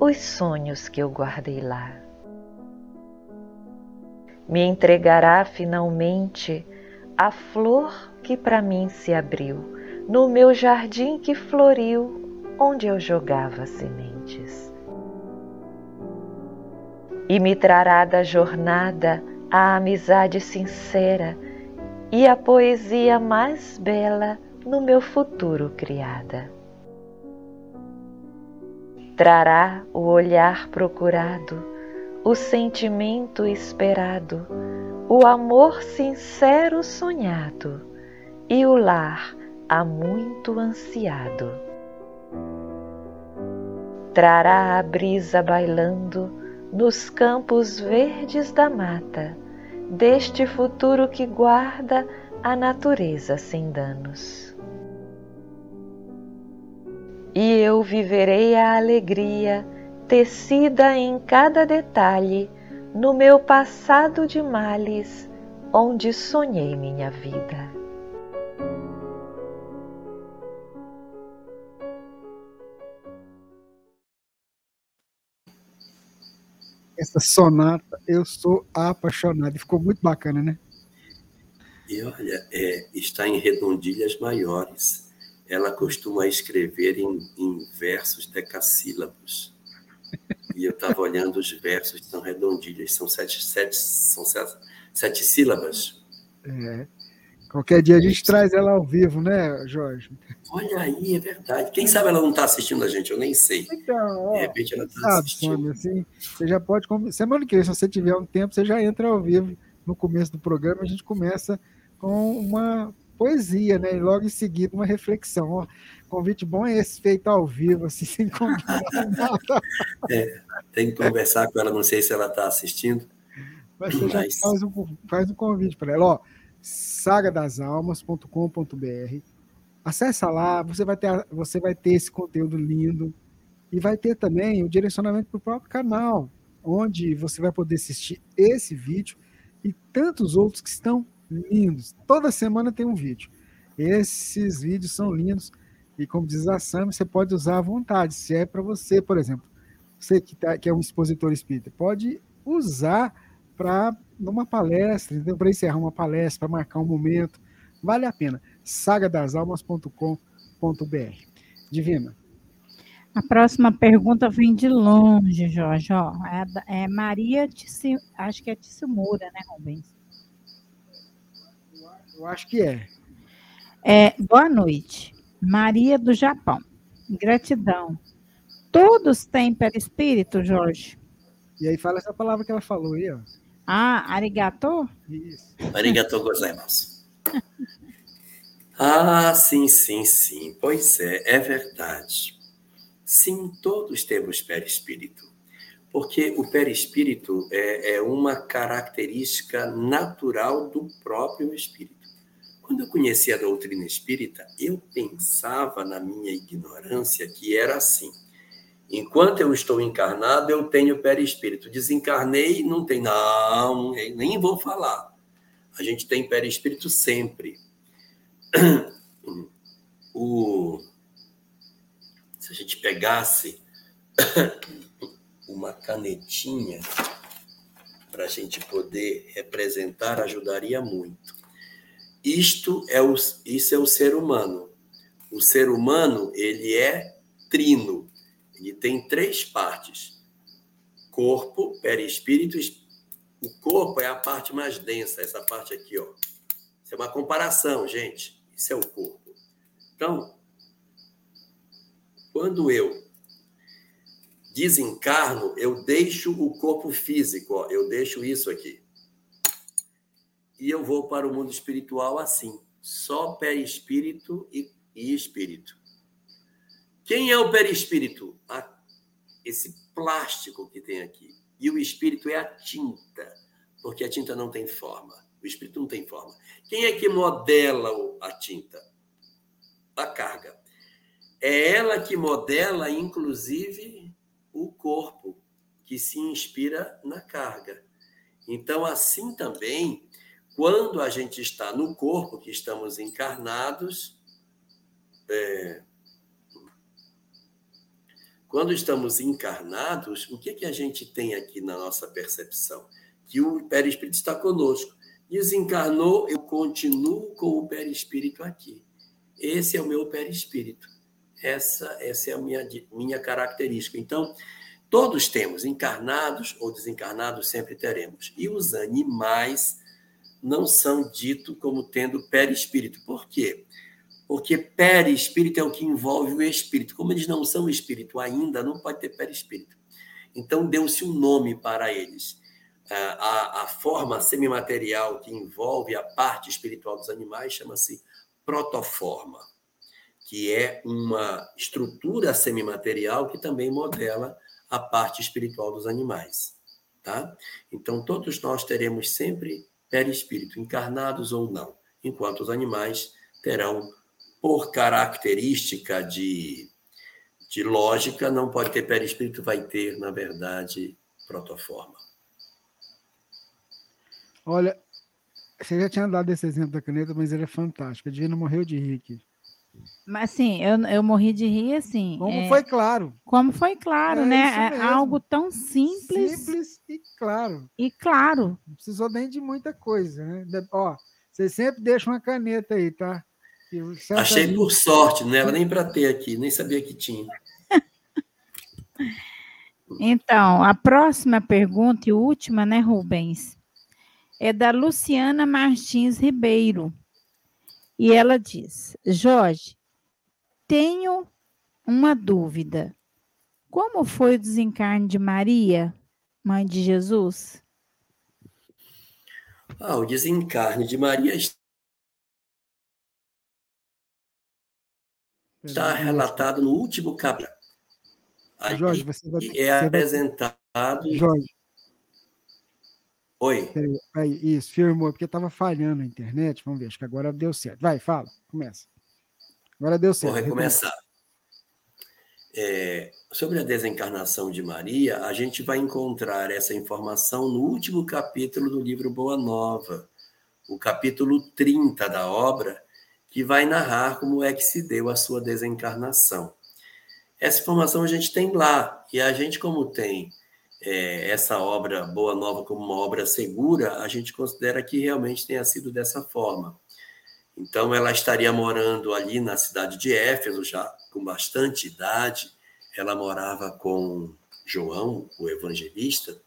os sonhos que eu guardei lá. Me entregará finalmente a flor que para mim se abriu no meu jardim que floriu onde eu jogava sementes. E me trará da jornada a amizade sincera e a poesia mais bela no meu futuro criada. Trará o olhar procurado, o sentimento esperado, o amor sincero sonhado e o lar há muito ansiado trará a brisa bailando nos campos verdes da mata, deste futuro que guarda a natureza sem danos. E eu viverei a alegria tecida em cada detalhe no meu passado de males, onde sonhei minha vida. Essa sonata, eu sou apaixonado. E ficou muito bacana, né? E olha, é, está em redondilhas maiores. Ela costuma escrever em, em versos decassílabos. E eu estava olhando os versos, são redondilhas, são sete, sete, são sete, sete sílabas. É. Qualquer dia a gente traz ela ao vivo, né, Jorge? Olha aí, é verdade. Quem sabe ela não está assistindo a gente, eu nem sei. Então, ó, de repente ela está assistindo. assim, você já pode. Semana que vem, se você tiver um tempo, você já entra ao vivo no começo do programa, a gente começa com uma poesia, né? E logo em seguida uma reflexão. Ó, convite bom é esse feito ao vivo, assim, sem combinar nada. É, tem que conversar com ela, não sei se ela está assistindo. Mas você já faz um, faz um convite para ela, ó, sagadasalmas.com.br. Acessa lá, você vai, ter, você vai ter esse conteúdo lindo e vai ter também o direcionamento para o próprio canal, onde você vai poder assistir esse vídeo e tantos outros que estão lindos. Toda semana tem um vídeo. Esses vídeos são lindos e, como diz a Sam, você pode usar à vontade. Se é para você, por exemplo, você que, tá, que é um expositor espírita, pode usar para numa palestra, para encerrar uma palestra, para marcar um momento. Vale a pena. sagadasalmas.com.br. Divina. A próxima pergunta vem de longe, Jorge. Ó, é, é Maria Tissi, acho que é Tissimura, né, Rubens? Eu acho que é. é. Boa noite. Maria do Japão. Gratidão. Todos têm perispírito, Jorge? E aí fala essa palavra que ela falou aí, ó. Ah, arigato? Isso. Arigato gozaimasu. ah, sim, sim, sim. Pois é, é verdade. Sim, todos temos perispírito. Porque o perispírito é, é uma característica natural do próprio espírito. Quando eu conheci a doutrina espírita, eu pensava na minha ignorância que era assim Enquanto eu estou encarnado, eu tenho perispírito. Desencarnei, não tem. Não, nem vou falar. A gente tem perispírito sempre. O, se a gente pegasse uma canetinha para a gente poder representar, ajudaria muito. Isto é o, isso é o ser humano. O ser humano ele é trino ele tem três partes: corpo, perispírito. O corpo é a parte mais densa, essa parte aqui, ó. Isso é uma comparação, gente. Isso é o corpo. Então, quando eu desencarno, eu deixo o corpo físico, ó, eu deixo isso aqui. E eu vou para o mundo espiritual assim, só perispírito e, e espírito. Quem é o perispírito? esse plástico que tem aqui. E o espírito é a tinta, porque a tinta não tem forma. O espírito não tem forma. Quem é que modela a tinta? A carga. É ela que modela, inclusive, o corpo, que se inspira na carga. Então, assim também, quando a gente está no corpo, que estamos encarnados, é, quando estamos encarnados, o que, que a gente tem aqui na nossa percepção? Que o perispírito está conosco. Desencarnou, eu continuo com o perispírito aqui. Esse é o meu perispírito. Essa, essa é a minha, minha característica. Então, todos temos, encarnados ou desencarnados, sempre teremos. E os animais não são ditos como tendo perispírito. Por quê? Porque perispírito é o que envolve o espírito. Como eles não são espírito ainda, não pode ter perispírito. Então, deu-se um nome para eles. A, a forma semimaterial que envolve a parte espiritual dos animais chama-se protoforma, que é uma estrutura semimaterial que também modela a parte espiritual dos animais. Tá? Então, todos nós teremos sempre perispírito, encarnados ou não, enquanto os animais terão por característica de, de lógica, não pode ter perispírito, vai ter, na verdade, protoforma. Olha, você já tinha dado esse exemplo da caneta, mas ele é fantástico. A Divina morreu de rir aqui. Mas assim, eu, eu morri de rir assim. Como é, foi claro. Como foi claro, é né? É algo tão simples. Simples e claro. E claro. Não precisou nem de muita coisa, né? Ó, você sempre deixa uma caneta aí, tá? Achei por sorte, não era nem para ter aqui, nem sabia que tinha. Então, a próxima pergunta e última, né, Rubens? É da Luciana Martins Ribeiro. E ela diz: Jorge, tenho uma dúvida. Como foi o desencarne de Maria, mãe de Jesus? Ah, o desencarne de Maria está relatado no último capítulo. Jorge, você vai, é apresentado. Jorge. Oi. Aí, isso, firmou, porque estava falhando a internet. Vamos ver, acho que agora deu certo. Vai, fala, começa. Agora deu certo. Vou recomeçar. É, sobre a desencarnação de Maria, a gente vai encontrar essa informação no último capítulo do livro Boa Nova, o capítulo 30 da obra, que vai narrar como é que se deu a sua desencarnação. Essa informação a gente tem lá, e a gente, como tem é, essa obra Boa Nova como uma obra segura, a gente considera que realmente tenha sido dessa forma. Então, ela estaria morando ali na cidade de Éfeso, já com bastante idade. Ela morava com João, o evangelista,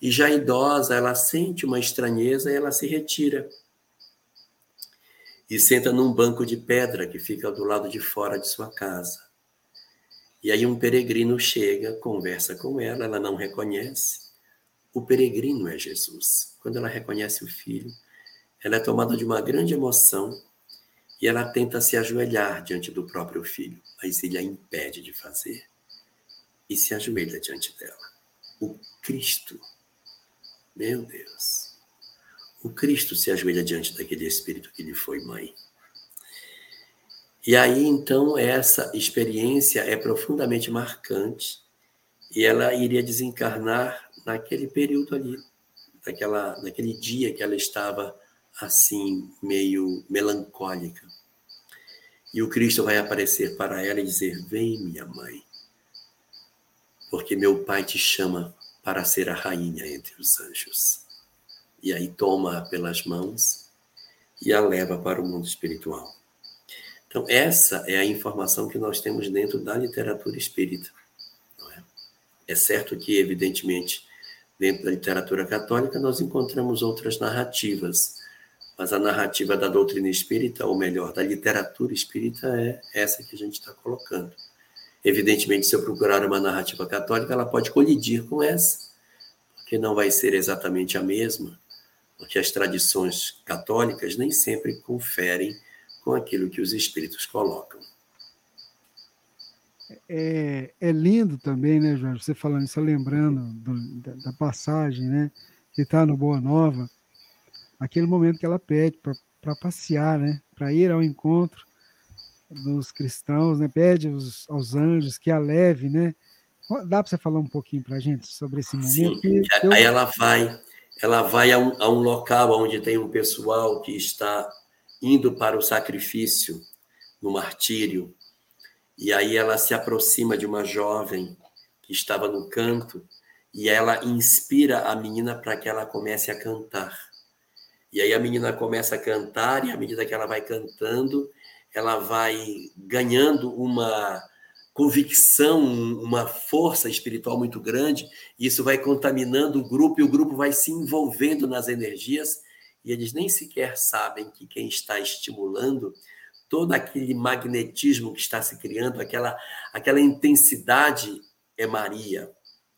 e já idosa, ela sente uma estranheza e ela se retira. E senta num banco de pedra que fica do lado de fora de sua casa. E aí um peregrino chega, conversa com ela, ela não reconhece. O peregrino é Jesus. Quando ela reconhece o filho, ela é tomada de uma grande emoção e ela tenta se ajoelhar diante do próprio filho, mas ele a impede de fazer e se ajoelha diante dela. O Cristo, meu Deus, o Cristo se ajoelha diante daquele espírito que lhe foi mãe. E aí, então, essa experiência é profundamente marcante e ela iria desencarnar naquele período ali, naquela, naquele dia que ela estava assim, meio melancólica. E o Cristo vai aparecer para ela e dizer: Vem, minha mãe, porque meu pai te chama para ser a rainha entre os anjos. E aí toma-a pelas mãos e a leva para o mundo espiritual. Então, essa é a informação que nós temos dentro da literatura espírita. É? é certo que, evidentemente, dentro da literatura católica, nós encontramos outras narrativas, mas a narrativa da doutrina espírita, ou melhor, da literatura espírita, é essa que a gente está colocando. Evidentemente, se eu procurar uma narrativa católica, ela pode colidir com essa, porque não vai ser exatamente a mesma, porque as tradições católicas nem sempre conferem com aquilo que os espíritos colocam. É, é lindo também, né, Jorge? Você falando isso, lembrando do, da, da, passagem, né? Que está no Boa Nova, aquele momento que ela pede para passear, né? Para ir ao encontro dos cristãos, né? Pede aos, aos anjos que a leve, né? Dá para você falar um pouquinho para a gente sobre esse momento? Sim, aí ela vai, ela vai a um, a um local onde tem um pessoal que está indo para o sacrifício, no martírio. E aí ela se aproxima de uma jovem que estava no canto e ela inspira a menina para que ela comece a cantar. E aí a menina começa a cantar e à medida que ela vai cantando, ela vai ganhando uma convicção, uma força espiritual muito grande, e isso vai contaminando o grupo e o grupo vai se envolvendo nas energias e eles nem sequer sabem que quem está estimulando todo aquele magnetismo que está se criando, aquela, aquela intensidade é Maria.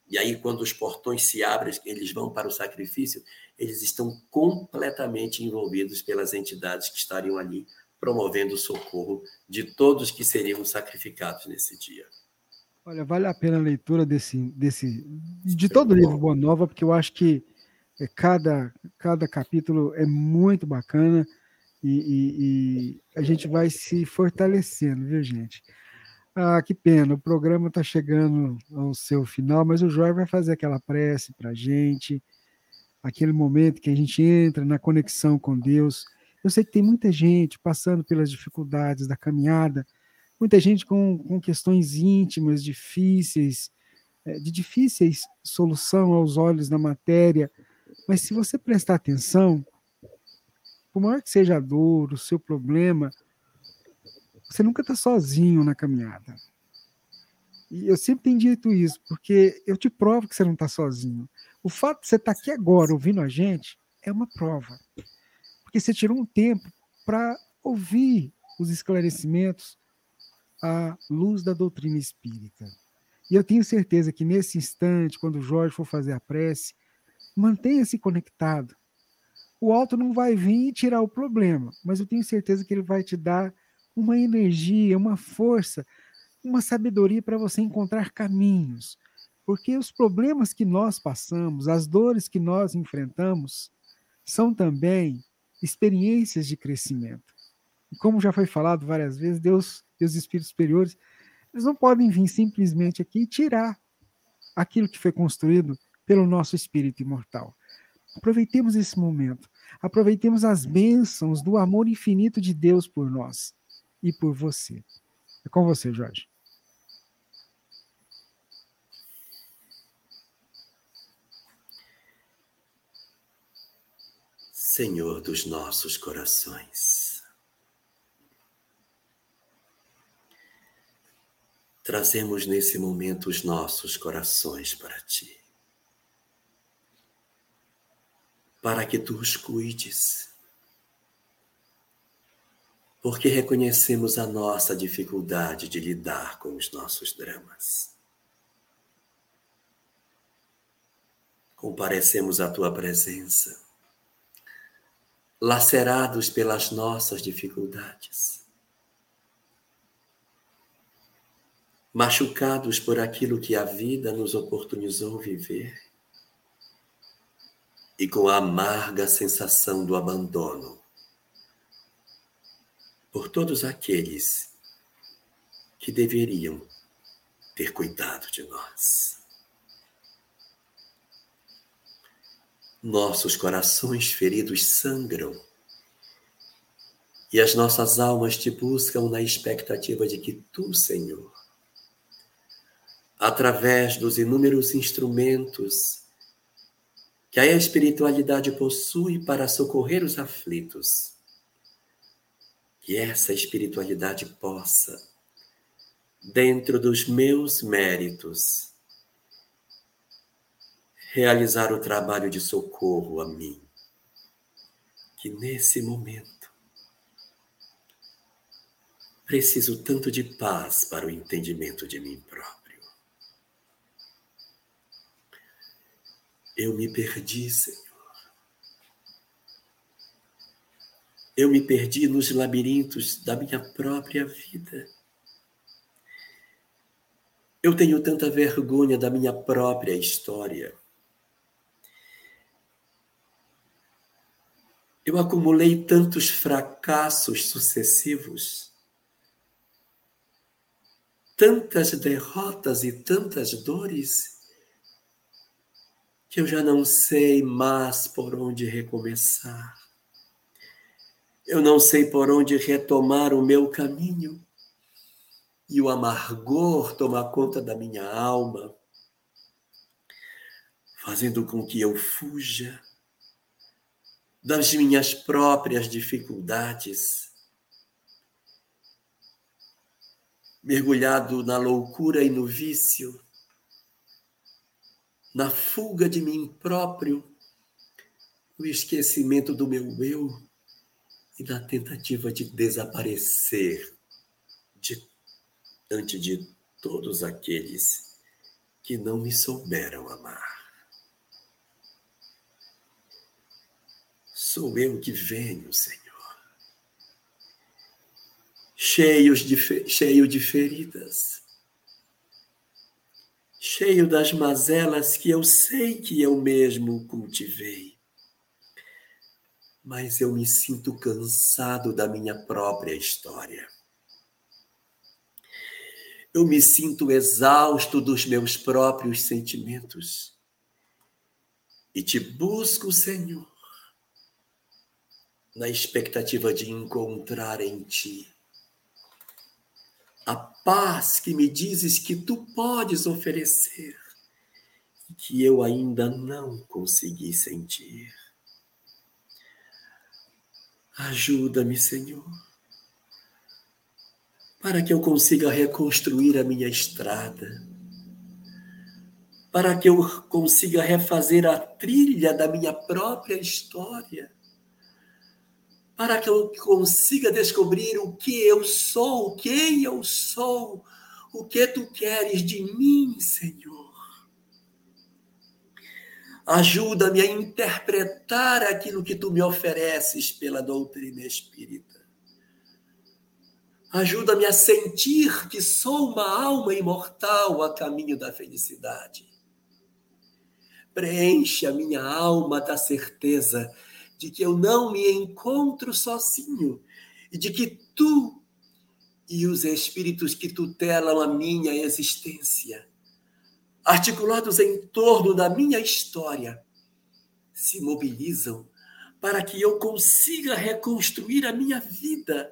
E aí, quando os portões se abrem, eles vão para o sacrifício, eles estão completamente envolvidos pelas entidades que estariam ali promovendo o socorro de todos que seriam sacrificados nesse dia. Olha, vale a pena a leitura desse, desse de todo o livro Boa Nova, porque eu acho que é, cada, cada capítulo é muito bacana e, e, e, a gente vai se fortalecendo, viu, gente? Ah, que pena, o programa está chegando ao seu final, mas o Jorge vai fazer aquela prece para a gente, aquele momento que a gente entra na conexão com Deus. Eu sei que tem muita gente passando pelas dificuldades da caminhada, muita gente com, com questões íntimas, difíceis, é, de difíceis solução aos olhos da matéria, mas se você prestar atenção, por maior que seja a dor, o seu problema, você nunca está sozinho na caminhada. E eu sempre tenho dito isso, porque eu te provo que você não está sozinho. O fato de você estar tá aqui agora ouvindo a gente é uma prova. Porque você tirou um tempo para ouvir os esclarecimentos à luz da doutrina espírita. E eu tenho certeza que nesse instante, quando o Jorge for fazer a prece, Mantenha-se conectado. O alto não vai vir tirar o problema, mas eu tenho certeza que ele vai te dar uma energia, uma força, uma sabedoria para você encontrar caminhos. Porque os problemas que nós passamos, as dores que nós enfrentamos, são também experiências de crescimento. E como já foi falado várias vezes, Deus e os espíritos superiores, eles não podem vir simplesmente aqui e tirar aquilo que foi construído pelo nosso espírito imortal. Aproveitemos esse momento. Aproveitemos as bênçãos do amor infinito de Deus por nós e por você. É com você, Jorge. Senhor dos nossos corações, trazemos nesse momento os nossos corações para Ti, para que Tu os cuides, porque reconhecemos a nossa dificuldade de lidar com os nossos dramas. Comparecemos à Tua presença lacerados pelas nossas dificuldades, machucados por aquilo que a vida nos oportunizou viver. E com a amarga sensação do abandono. Por todos aqueles que deveriam ter cuidado de nós. Nossos corações feridos sangram. E as nossas almas te buscam na expectativa de que tu, Senhor, através dos inúmeros instrumentos que a espiritualidade possui para socorrer os aflitos, que essa espiritualidade possa, dentro dos meus méritos, realizar o trabalho de socorro a mim, que nesse momento preciso tanto de paz para o entendimento de mim próprio. Eu me perdi, Senhor. Eu me perdi nos labirintos da minha própria vida. Eu tenho tanta vergonha da minha própria história. Eu acumulei tantos fracassos sucessivos, tantas derrotas e tantas dores, que eu já não sei mais por onde recomeçar. Eu não sei por onde retomar o meu caminho. E o amargor toma conta da minha alma, fazendo com que eu fuja das minhas próprias dificuldades, mergulhado na loucura e no vício, na fuga de mim próprio, no esquecimento do meu eu e na tentativa de desaparecer diante de todos aqueles que não me souberam amar. Sou eu que venho, Senhor. Cheios de, cheio de feridas, cheio das mazelas que eu sei que eu mesmo cultivei. Mas eu me sinto cansado da minha própria história. Eu me sinto exausto dos meus próprios sentimentos. E te busco, Senhor, na expectativa de encontrar em ti a paz que me dizes que tu podes oferecer e que eu ainda não consegui sentir. Ajuda-me, Senhor, para que eu consiga reconstruir a minha estrada, para que eu consiga refazer a trilha da minha própria história para que eu consiga descobrir o que eu sou, quem eu sou, o que tu queres de mim, Senhor. Ajuda-me a interpretar aquilo que tu me ofereces pela doutrina espírita. Ajuda-me a sentir que sou uma alma imortal a caminho da felicidade. Preenche a minha alma da certeza de que eu não me encontro sozinho e de que tu e os espíritos que tutelam a minha existência, articulados em torno da minha história, se mobilizam para que eu consiga reconstruir a minha vida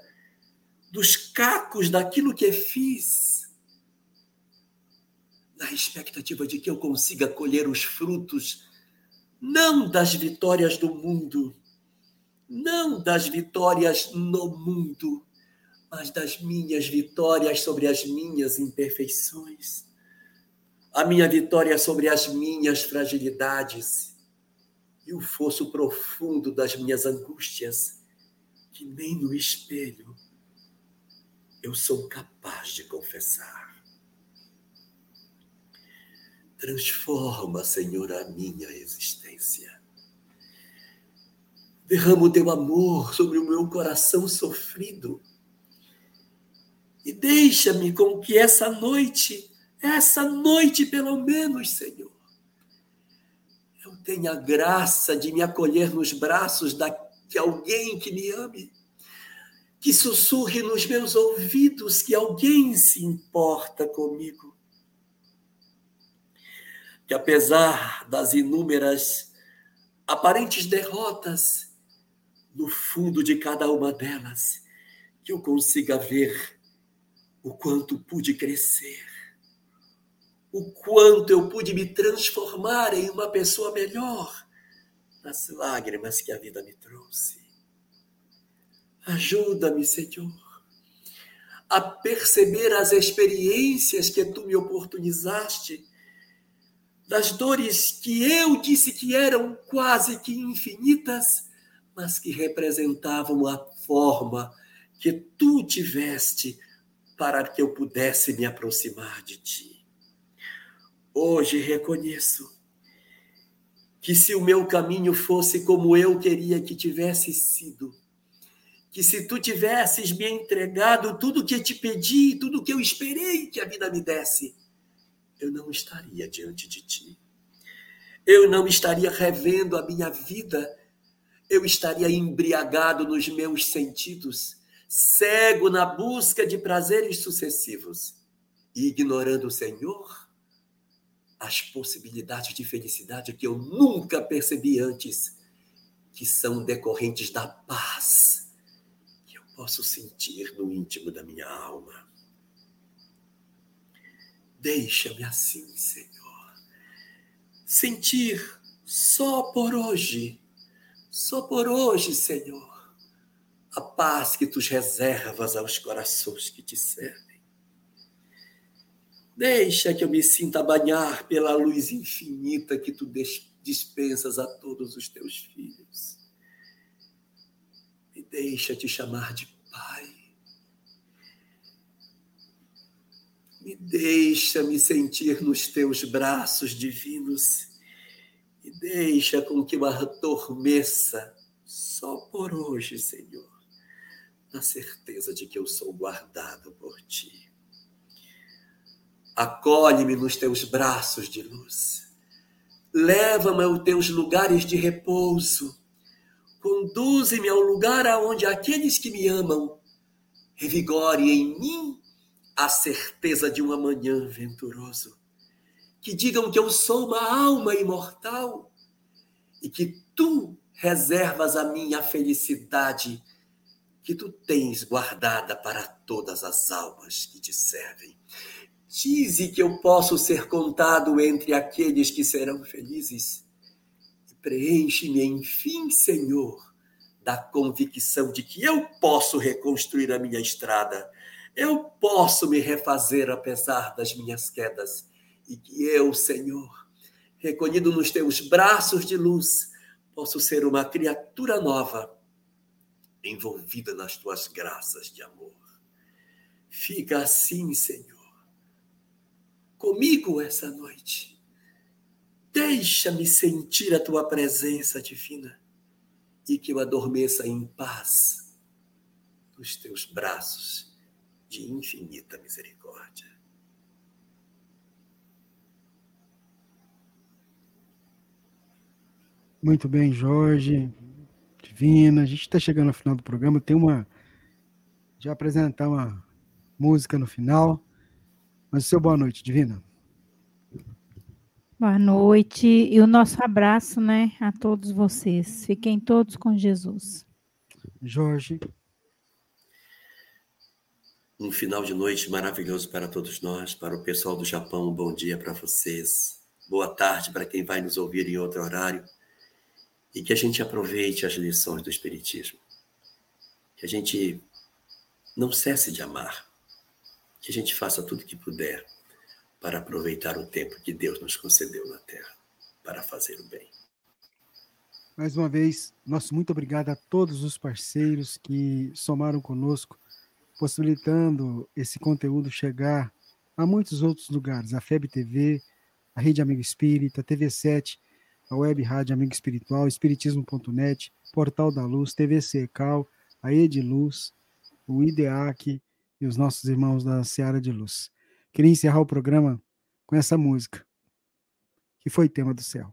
dos cacos daquilo que fiz, na expectativa de que eu consiga colher os frutos não das vitórias do mundo, não das vitórias no mundo, mas das minhas vitórias sobre as minhas imperfeições, a minha vitória sobre as minhas fragilidades e o fosso profundo das minhas angústias, que nem no espelho eu sou capaz de confessar. Transforma, Senhor, a minha existência. Derrama o teu amor sobre o meu coração sofrido e deixa-me com que essa noite, essa noite pelo menos, Senhor, eu tenha a graça de me acolher nos braços de alguém que me ame, que sussurre nos meus ouvidos que alguém se importa comigo. Que apesar das inúmeras aparentes derrotas, no fundo de cada uma delas, que eu consiga ver o quanto pude crescer, o quanto eu pude me transformar em uma pessoa melhor nas lágrimas que a vida me trouxe. Ajuda-me, Senhor, a perceber as experiências que tu me oportunizaste, das dores que eu disse que eram quase que infinitas, mas que representavam a forma que tu tiveste para que eu pudesse me aproximar de ti. Hoje reconheço que se o meu caminho fosse como eu queria que tivesse sido, que se tu tivesses me entregado tudo que te pedi, tudo que eu esperei que a vida me desse, eu não estaria diante de ti. Eu não estaria revendo a minha vida, eu estaria embriagado nos meus sentidos cego na busca de prazeres sucessivos e ignorando o Senhor, as possibilidades de felicidade que eu nunca percebi antes, que são decorrentes da paz que eu posso sentir no íntimo da minha alma. Deixa-me assim, Senhor, sentir só por hoje, só por hoje, Senhor a paz que tu reservas aos corações que te servem. Deixa que eu me sinta banhar pela luz infinita que tu dispensas a todos os teus filhos. Me deixa te chamar de Pai. Me deixa me sentir nos teus braços divinos e deixa com que eu adormeça só por hoje, Senhor na certeza de que eu sou guardado por ti. Acolhe-me nos teus braços de luz. Leva-me aos teus lugares de repouso. Conduze-me ao lugar aonde aqueles que me amam revigore em mim a certeza de um amanhã venturoso. Que digam que eu sou uma alma imortal e que tu reservas a minha felicidade que tu tens guardada para todas as almas que te servem. Dize que eu posso ser contado entre aqueles que serão felizes. Preenche-me, enfim, Senhor, da convicção de que eu posso reconstruir a minha estrada. Eu posso me refazer apesar das minhas quedas. E que eu, Senhor, recolhido nos teus braços de luz, posso ser uma criatura nova envolvida nas tuas graças de amor. Fica assim, Senhor, comigo essa noite. Deixa-me sentir a tua presença divina e que eu adormeça em paz nos teus braços de infinita misericórdia. Muito bem, Jorge, Divina. A gente está chegando ao final do programa. Tem uma. Já apresentar uma música no final. Mas seu boa noite, Divina. Boa noite e o nosso abraço, né, a todos vocês. Fiquem todos com Jesus. Jorge. Um final de noite maravilhoso para todos nós, para o pessoal do Japão, um bom dia para vocês. Boa tarde para quem vai nos ouvir em outro horário. E que a gente aproveite as lições do Espiritismo. Que a gente não cesse de amar. Que a gente faça tudo que puder para aproveitar o tempo que Deus nos concedeu na Terra para fazer o bem. Mais uma vez, nosso muito obrigado a todos os parceiros que somaram conosco, possibilitando esse conteúdo chegar a muitos outros lugares. A FEB TV, a Rede Amigo Espírita, TV7, a Web Rádio Amigo Espiritual, Espiritismo.net, Portal da Luz, TV Secal, a Ediluz, o IDEAC e os nossos irmãos da Seara de Luz. Queria encerrar o programa com essa música, que foi tema do céu.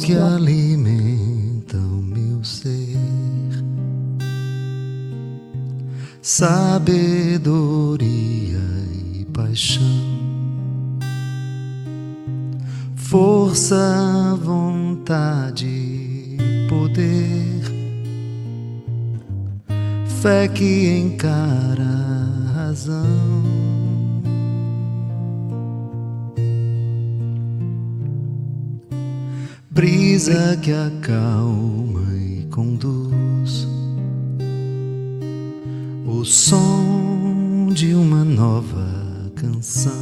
Que alimenta o meu ser, sabedoria e paixão, força, vontade, poder, fé que encara a razão. Brisa que acalma e conduz, o som de uma nova canção,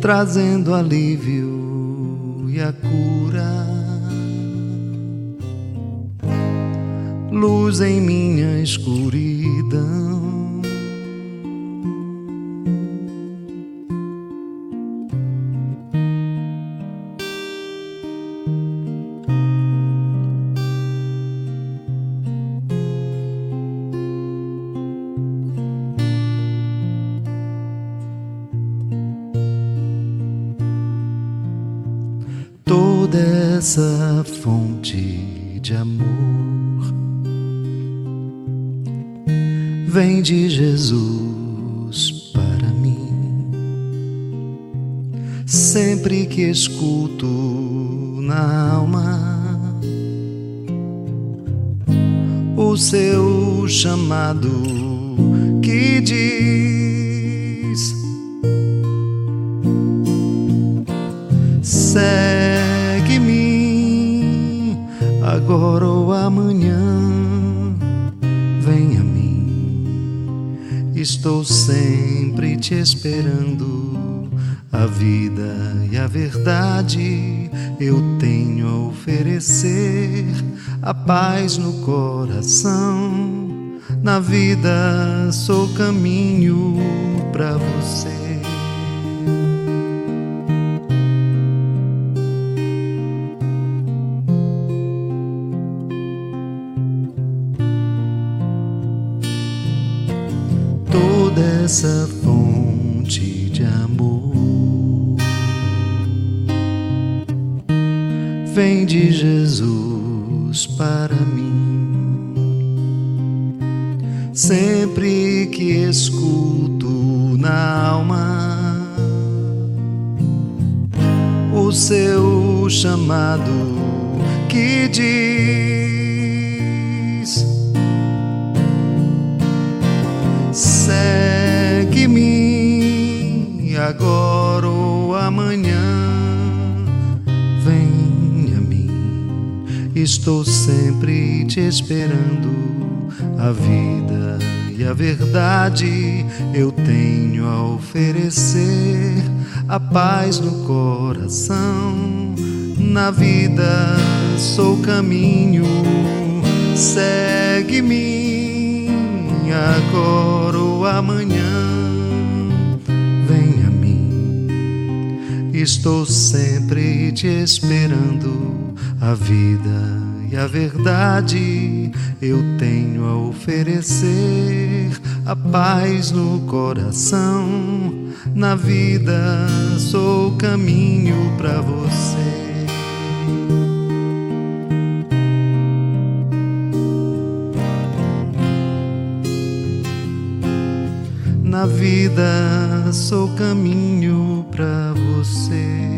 trazendo alívio e a cura. Luz em minha escuridão escuto na alma. O seu chamado verdade eu tenho a oferecer, a paz no coração. Na vida sou caminho para você. essa de Jesus para mim. Sempre que escuto na alma o seu chamado que diz estou sempre te esperando. A vida e a verdade eu tenho a oferecer. A paz no coração, na vida sou caminho. Segue-me agora ou amanhã. Vem a mim, estou sempre te esperando. A vida e a verdade eu tenho a oferecer. A paz no coração, na vida sou caminho para você. Na vida sou caminho para você.